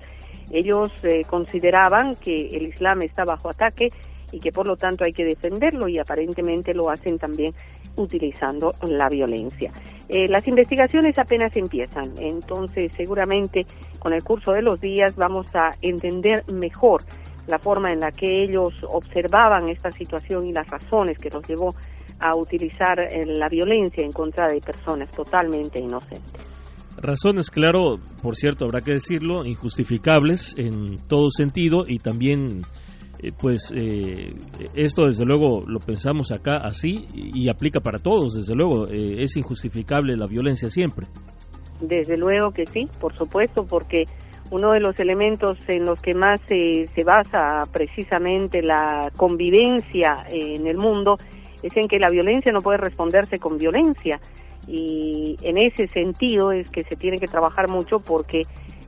ellos eh, consideraban que el Islam está bajo ataque y que por lo tanto hay que defenderlo y aparentemente lo hacen también utilizando la violencia. Eh, las investigaciones apenas empiezan, entonces seguramente con el curso de los días vamos a entender mejor la forma en la que ellos observaban esta situación y las razones que los llevó a utilizar eh, la violencia en contra de personas totalmente inocentes. Razones, claro, por cierto, habrá que decirlo, injustificables en todo sentido y también, eh, pues, eh, esto desde luego lo pensamos acá así y, aplica para todos, desde luego, eh, es injustificable la violencia siempre. Desde luego que sí, por supuesto, porque uno de los elementos en los que más se, se basa precisamente la convivencia en el mundo es en que la violencia no puede responderse con violencia. Y en ese sentido es que se tiene que trabajar mucho porque,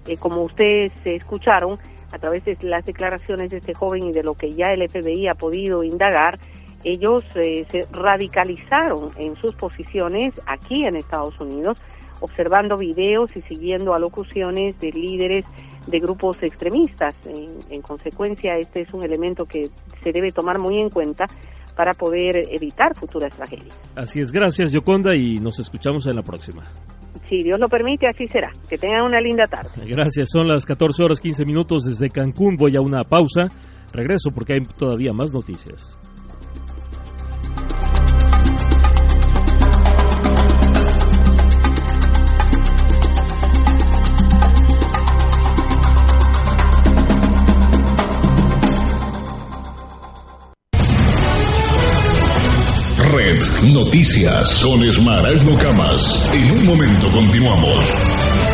eh, como ustedes escucharon, a través de las declaraciones de este joven y de lo que ya el FBI ha podido indagar, ellos eh, se radicalizaron en sus posiciones aquí en Estados Unidos, observando videos y siguiendo alocuciones de líderes de grupos extremistas. en consecuencia, este es un elemento que se debe tomar muy en cuenta para poder evitar futuras tragedias. Así es, gracias Yoconda y nos escuchamos en la próxima. Si Dios lo permite, así será. Que tengan una linda tarde. Gracias, son las 14 horas 15 minutos desde Cancún. Voy a una pausa. Regreso porque hay todavía más noticias. Noticias con Esmaragdo Camas. En un momento continuamos.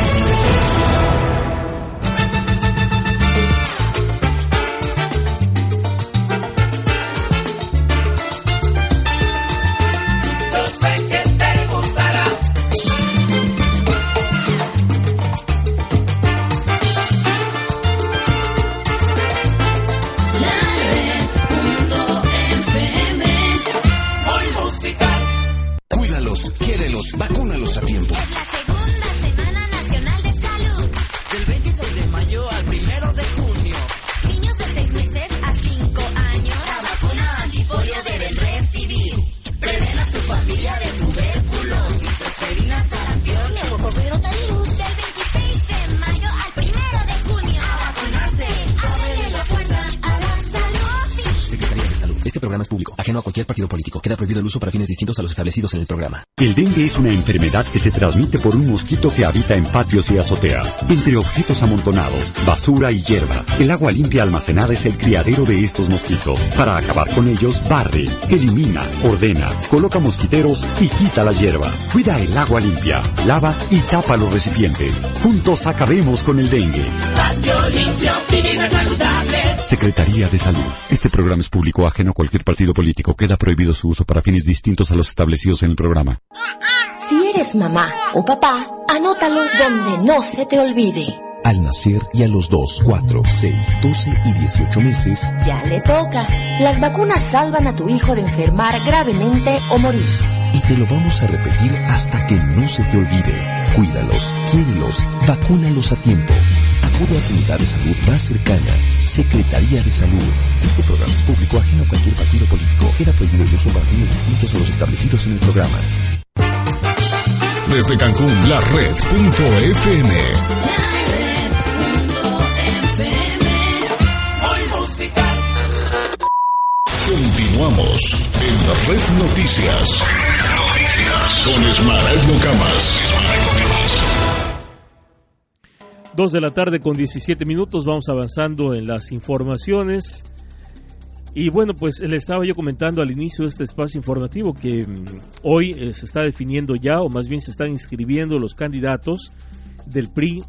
Distintos a los establecidos en el programa. El dengue es una enfermedad que se transmite por un mosquito que habita en patios y azoteas, entre objetos amontonados, basura y hierba. El agua limpia almacenada es el criadero de estos mosquitos. Para acabar con ellos, barre, elimina, ordena, coloca mosquiteros y quita la hierba. Cuida el agua limpia, lava y tapa los recipientes. Juntos acabemos con el dengue. Secretaría de Salud. Este programa es público ajeno a cualquier partido político. Queda prohibido su uso para fines distintos a los establecidos en el programa. Si eres mamá o papá, anótalo donde no se te olvide. Al nacer y a los 2, 4, 6, 12 y 18 meses, ya le toca. Las vacunas salvan a tu hijo de enfermar gravemente o morir. Y te lo vamos a repetir hasta que no se te olvide. Cuídalos, quiérelos, vacúnalos a tiempo. Acude a tu unidad de salud más cercana. Secretaría de Salud. Este programa es público ajeno a cualquier partido político. Queda prohibido el uso para fines distintos a los establecidos en el programa. Desde Cancún, la red.fm. Continuamos en red noticias. Con Esmeraldo Camas. Dos de la tarde con 17 minutos, vamos avanzando en las informaciones. Y bueno, pues le estaba yo comentando al inicio de este espacio informativo que mm, hoy eh, se está definiendo ya, o más bien se están inscribiendo los candidatos del PRI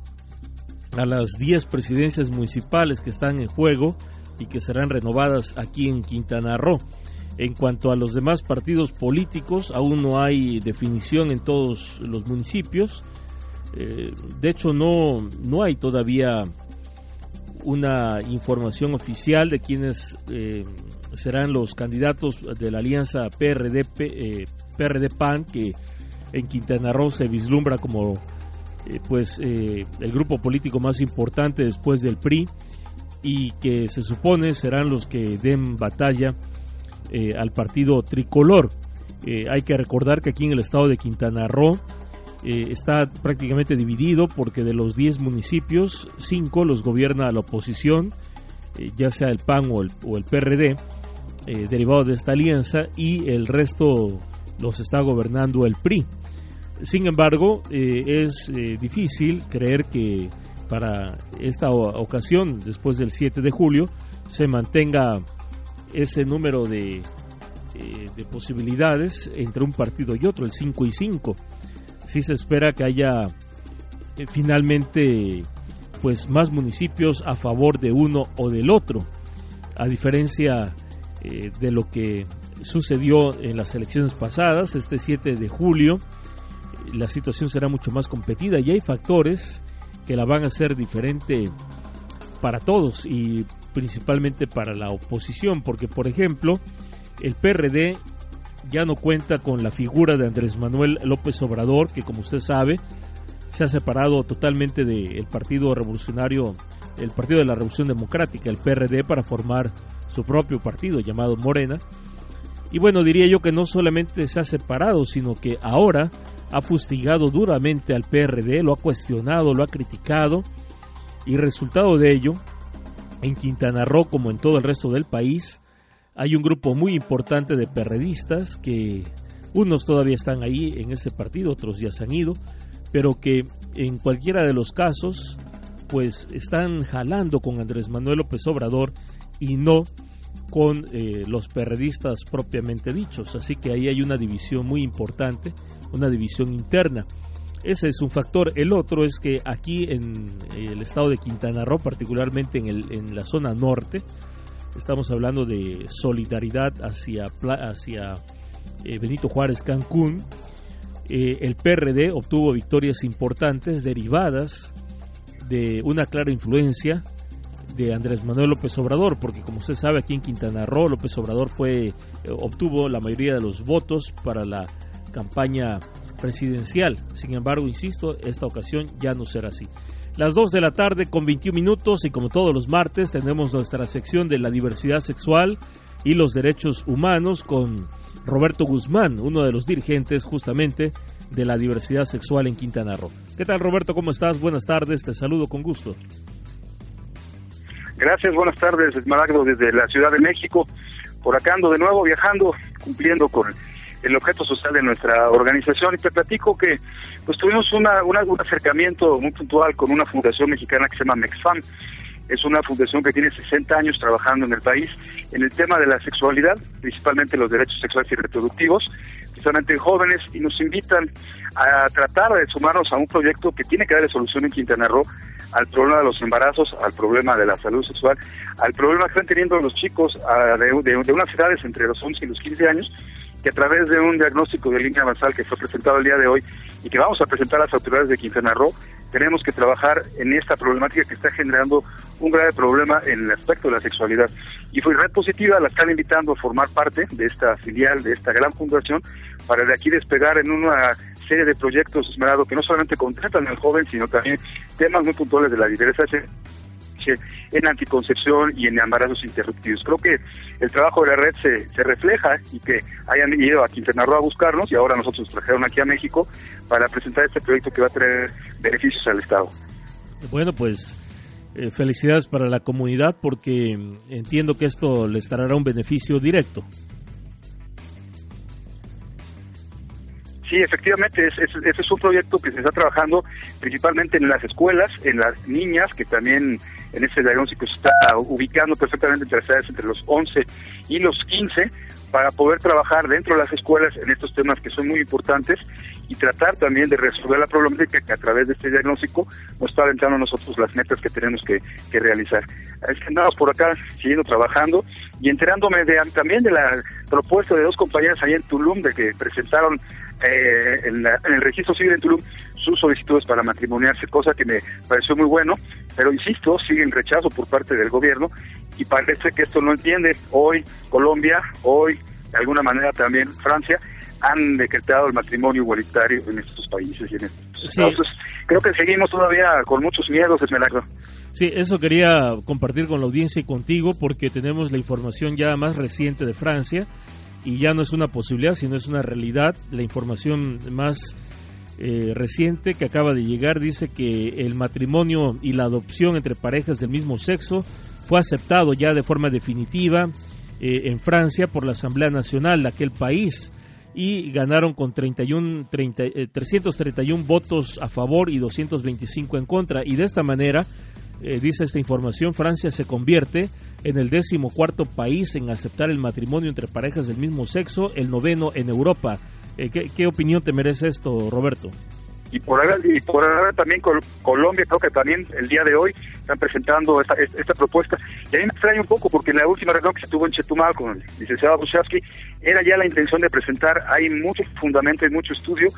a las 10 presidencias municipales que están en juego y que serán renovadas aquí en Quintana Roo. En cuanto a los demás partidos políticos, aún no hay definición en todos los municipios. Eh, de hecho, no, no hay todavía una información oficial de quiénes eh, serán los candidatos de la alianza PRD, eh, PRD PAN, que en Quintana Roo se vislumbra como pues el grupo político más importante después del PRI y que se supone serán los que den batalla al partido tricolor. hay que recordar que aquí en el estado de Quintana Roo eh, está prácticamente dividido porque de los 10 municipios, 5 los gobierna la oposición, eh, ya sea el PAN o el, o el PRD, eh, derivado de esta alianza, y el resto los está gobernando el PRI. Sin embargo, es difícil creer que para esta ocasión, después del 7 de julio, se mantenga ese número de, de posibilidades entre un partido y otro, el 5 y 5 sí se espera que haya eh, finalmente pues más municipios a favor de uno o del otro, a diferencia eh, de lo que sucedió en las elecciones pasadas, este 7 de julio, la situación será mucho más competida y hay factores que la van a hacer diferente para todos y principalmente para la oposición, porque por ejemplo, el PRD ya no cuenta con la figura de Andrés Manuel López Obrador, que como usted sabe, se ha separado totalmente del Partido Revolucionario, el Partido de la Revolución Democrática, el PRD, para formar su propio partido llamado Morena. Y bueno, diría yo que no solamente se ha separado, sino que ahora ha fustigado duramente al PRD, lo ha cuestionado, lo ha criticado, y resultado de ello, en Quintana Roo como en todo el resto del país, hay un grupo muy importante de perredistas que unos todavía están ahí en ese partido, otros ya se han ido, pero que en cualquiera de los casos pues están jalando con Andrés Manuel López Obrador y no con eh, los perredistas propiamente dichos. Así que ahí hay una división muy importante, una división interna. Ese es un factor. El otro es que aquí en el estado de Quintana Roo, particularmente en, el, en la zona norte, estamos hablando de solidaridad hacia, hacia eh, Benito Juárez Cancún. Eh, el PRD obtuvo victorias importantes derivadas de una clara influencia de Andrés Manuel López Obrador, porque como usted sabe aquí en Quintana Roo López Obrador fue eh, obtuvo la mayoría de los votos para la campaña presidencial. Sin embargo, insisto, esta ocasión ya no será así. Las 2 de la tarde con 21 minutos y como todos los martes tenemos nuestra sección de la diversidad sexual y los derechos humanos con Roberto Guzmán, uno de los dirigentes justamente de la diversidad sexual en Quintana Roo. ¿Qué tal Roberto? ¿Cómo estás? Buenas tardes, te saludo con gusto. Gracias, buenas tardes, Esmaragdo, desde la Ciudad de México. Por acá ando de nuevo viajando, cumpliendo con el objeto social de nuestra organización y te platico que pues tuvimos una, un acercamiento muy puntual con una fundación mexicana que se llama MEXFAM. Es una fundación que tiene 60 años trabajando en el país en el tema de la sexualidad, principalmente los derechos sexuales y reproductivos, precisamente jóvenes, y nos invitan a tratar de sumarnos a un proyecto que tiene que darle solución en Quintana Roo al problema de los embarazos, al problema de la salud sexual, al problema que están teniendo los chicos de, unas edades entre los 11 y los 15 años, que a través de un diagnóstico de línea basal que fue presentado el día de hoy y que vamos a presentar a las autoridades de Quintana Roo, tenemos que trabajar en esta problemática que está generando un grave problema en el aspecto de la sexualidad. Y fue Red Positiva la están invitando a formar parte de esta filial, de esta gran fundación, para de aquí despegar en una serie de proyectos esmerados que no solamente contemplan al joven, sino también temas muy puntuales de la diversidad en anticoncepción y en embarazos interruptivos. Creo que el trabajo de la red se, se refleja y que hayan ido a Quintana a buscarnos y ahora nosotros nos trajeron aquí a México para presentar este proyecto que va a traer beneficios al Estado. Bueno, pues eh, felicidades para la comunidad porque entiendo que esto les dará un beneficio directo. Sí, efectivamente, ese es, un proyecto que se está trabajando principalmente en las escuelas, en las niñas, que también en ese diagnóstico se está ubicando perfectamente entre las edades entre los 11 y los 15, para poder trabajar dentro de las escuelas en estos temas que son muy importantes y tratar también de resolver la problemática que a través de este diagnóstico nos está alentando a nosotros las metas que tenemos que, realizar. Es que andamos por acá siguiendo trabajando y enterándome de, también de la propuesta de dos compañeras allá en Tulum de que presentaron eh, en, el registro civil en Tulum sus solicitudes para matrimoniarse, cosa que me pareció muy bueno, pero insisto, sigue en rechazo por parte del gobierno y parece que esto no entiende. Hoy Colombia, hoy de alguna manera también Francia, han decretado el matrimonio igualitario en estos países y en estos Entonces, creo que seguimos todavía con muchos miedos, Esmeralda. Sí, eso quería compartir con la audiencia y contigo porque tenemos la información ya más reciente de Francia y ya no es una posibilidad, sino es una realidad. La información más eh, reciente que acaba de llegar dice que el matrimonio y la adopción entre parejas del mismo sexo fue aceptado ya de forma definitiva eh, en Francia por la Asamblea Nacional de aquel país y ganaron con 31, 30, 331 votos a favor y 225 en contra. Y de esta manera, eh, dice esta información, Francia se convierte en el décimo cuarto país en aceptar el matrimonio entre parejas del mismo sexo, el noveno en Europa. Eh, ¿qué, opinión te merece esto, Roberto? Y por ahora, y por ahora también Colombia, creo que también el día de hoy están presentando esta, esta propuesta. Y a mí me extraña un poco porque en la última reunión que se tuvo en Chetumal con el licenciado Bushevsky era ya la intención de presentar, hay muchos fundamentos y mucho estudio,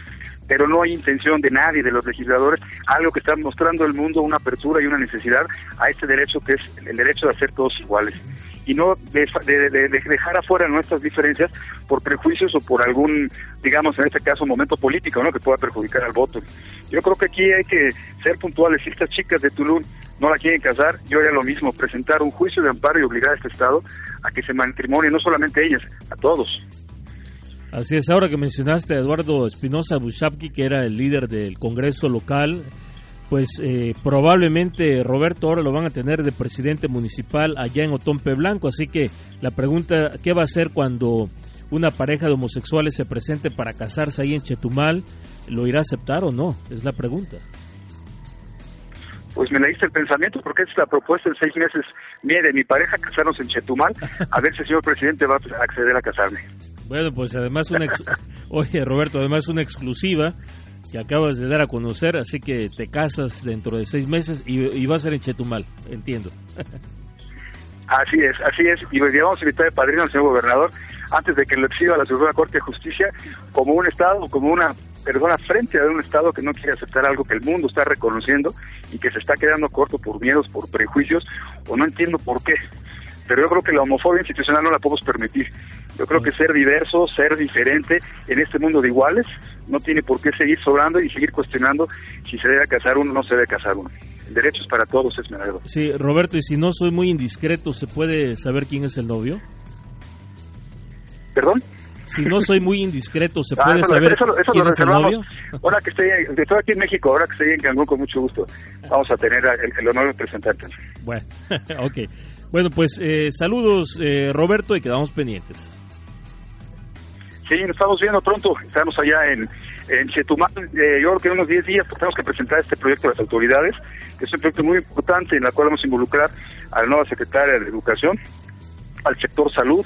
pero no hay intención de nadie, de los legisladores, algo que está mostrando el mundo una apertura y una necesidad a este derecho que es el derecho de ser todos iguales y no de, dejar afuera nuestras diferencias por prejuicios o por algún, digamos, en este caso, momento político, ¿no? Que pueda perjudicar al voto. Yo creo que aquí hay que ser puntuales. Si estas chicas de Tulum no la quieren casar, yo haría lo mismo, presentar un juicio de amparo y obligar a este Estado a que se matrimonien, no solamente ellas, a todos. Así es, ahora que mencionaste a Eduardo Espinosa Bushabki, que era el líder del Congreso local, pues eh, probablemente Roberto ahora lo van a tener de presidente municipal allá en Otompe Blanco. Así que la pregunta, ¿qué va a hacer cuando una pareja de homosexuales se presente para casarse ahí en Chetumal? ¿Lo irá a aceptar o no? Es la pregunta. pues me leíste el pensamiento porque es la propuesta en seis meses de mi pareja casarnos en Chetumal, a ver si el señor presidente va a acceder a casarme. Bueno, pues además una oye Roberto, además una exclusiva que acabas de dar a conocer, así que te casas dentro de seis meses y, y va a ser en Chetumal, entiendo. Así es, así es. Y hoy vamos a invitar de padrino al señor gobernador antes de que lo exhiba la Suprema Corte de Justicia como un Estado, como una persona frente a un Estado que no quiere aceptar algo que el mundo está reconociendo y que se está quedando corto por miedos, por prejuicios, o no entiendo por qué. Pero yo creo que la homofobia institucional no la podemos permitir. Yo creo que ser diverso, ser diferente en este mundo de iguales, no tiene por qué seguir sobrando y seguir cuestionando si se debe casar uno o no se debe casar uno derechos para todos, Esmeralda. Sí, Roberto, y si no soy muy indiscreto, ¿se puede saber quién es el novio? ¿Perdón? Si no soy muy indiscreto, ¿se ah, puede saber quién es el novio? Ahora que estoy, estoy, aquí en México, ahora que estoy en Cancún, con mucho gusto, vamos a tener el, honor de presentarte. Bueno, ok. Bueno, pues eh, saludos, eh, Roberto, y quedamos pendientes. Sí, nos estamos viendo pronto. Estamos allá en, Chetumal, eh, yo creo que en unos 10 días tenemos que presentar este proyecto a las autoridades, es un proyecto muy importante en el cual vamos a involucrar a la nueva secretaria de Educación, al sector salud,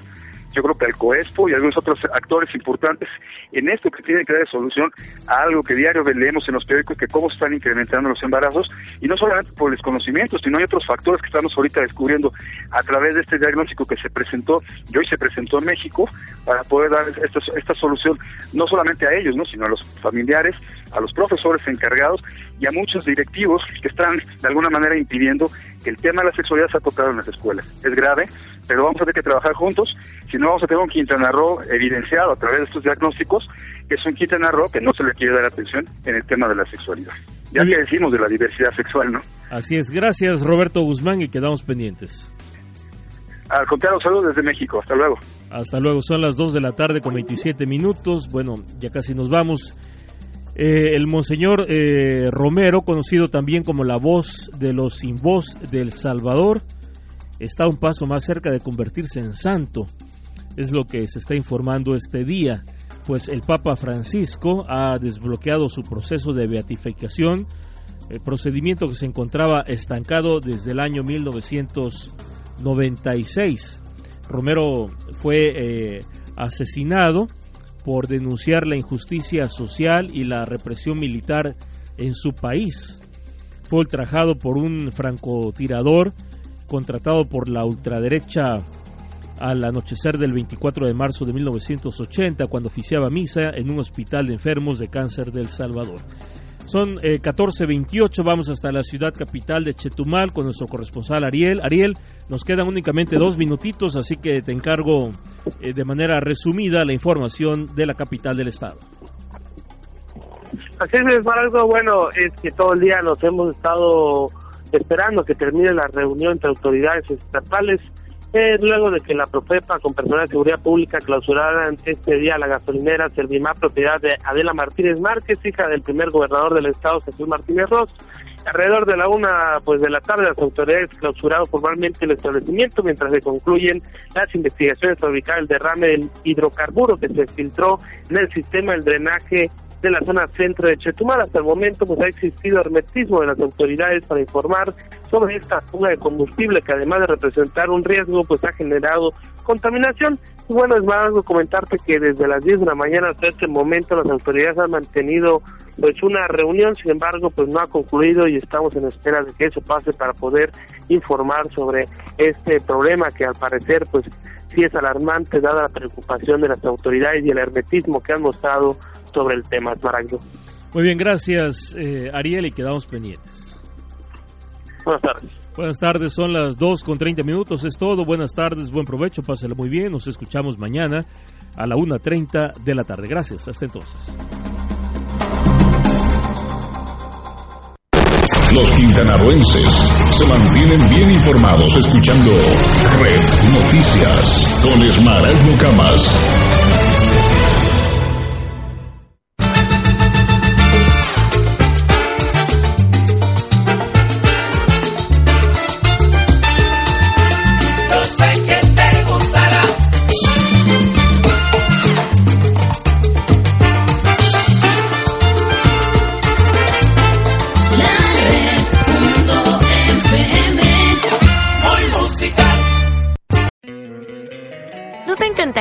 yo creo que al COESPO y algunos otros actores importantes en esto que tiene que dar solución a algo que diario leemos en los periódicos, que cómo están incrementando los embarazos, y no solamente por el desconocimiento, sino hay otros factores que estamos ahorita descubriendo a través de este diagnóstico que se presentó y hoy se presentó en México para poder dar esta, esta solución no solamente a ellos, ¿no? sino a los familiares, a los profesores encargados y a muchos directivos que están de alguna manera impidiendo que el tema de la sexualidad sea tocado en las escuelas. Es grave, pero vamos a tener que trabajar juntos, si no vamos a tener un Quintana Roo evidenciado a través de estos diagnósticos, que es un Quintana Roo que no se le quiere dar atención en el tema de la sexualidad. Ya que decimos de la diversidad sexual, ¿no? Así es, gracias Roberto Guzmán y quedamos pendientes. Al contrario, saludos desde México, hasta luego. Hasta luego, son las 2 de la tarde con 27 minutos, bueno, ya casi nos vamos. Eh, el monseñor eh, Romero, conocido también como la voz de los sin voz del Salvador, está un paso más cerca de convertirse en santo. Es lo que se está informando este día, pues el Papa Francisco ha desbloqueado su proceso de beatificación, el procedimiento que se encontraba estancado desde el año 1996. Romero fue eh, asesinado por denunciar la injusticia social y la represión militar en su país. Fue ultrajado por un francotirador contratado por la ultraderecha al anochecer del 24 de marzo de 1980 cuando oficiaba misa en un hospital de enfermos de cáncer del Salvador. Son 14.28, eh, vamos hasta la ciudad capital de Chetumal con nuestro corresponsal Ariel. Ariel, nos quedan únicamente dos minutitos, así que te encargo eh, de manera resumida la información de la capital del estado. Así es, algo bueno es que todo el día nos hemos estado esperando que termine la reunión entre autoridades estatales luego de que la Profepa con personal de seguridad pública clausuraran este día la gasolinera Servimar, propiedad de Adela Martínez Márquez, hija del primer gobernador del estado, Jesús Martínez Ross. Alrededor de la una pues de la tarde las autoridades clausuraron formalmente el establecimiento mientras se concluyen las investigaciones para ubicar el derrame del hidrocarburo que se filtró en el sistema del drenaje de la zona centro de Chetumal. Hasta el momento pues ha existido hermetismo de las autoridades para informar sobre esta fuga de combustible que además de representar un riesgo pues ha generado contaminación. Y bueno, es más comentarte que desde las 10 de la mañana hasta este momento las autoridades han mantenido pues una reunión, sin embargo pues no ha concluido y estamos en espera de que eso pase para poder informar sobre este problema que al parecer pues sí es alarmante dada la preocupación de las autoridades y el hermetismo que han mostrado sobre el tema, Smaragdo. Muy bien, gracias eh, Ariel y quedamos pendientes. Buenas tardes. Buenas tardes, son las 2 con 30 minutos, es todo. Buenas tardes, buen provecho, páselo muy bien. Nos escuchamos mañana a la 1.30 de la tarde. Gracias, hasta entonces. Los quintanarroenses se mantienen bien informados escuchando Red Noticias con Esmarango Camas.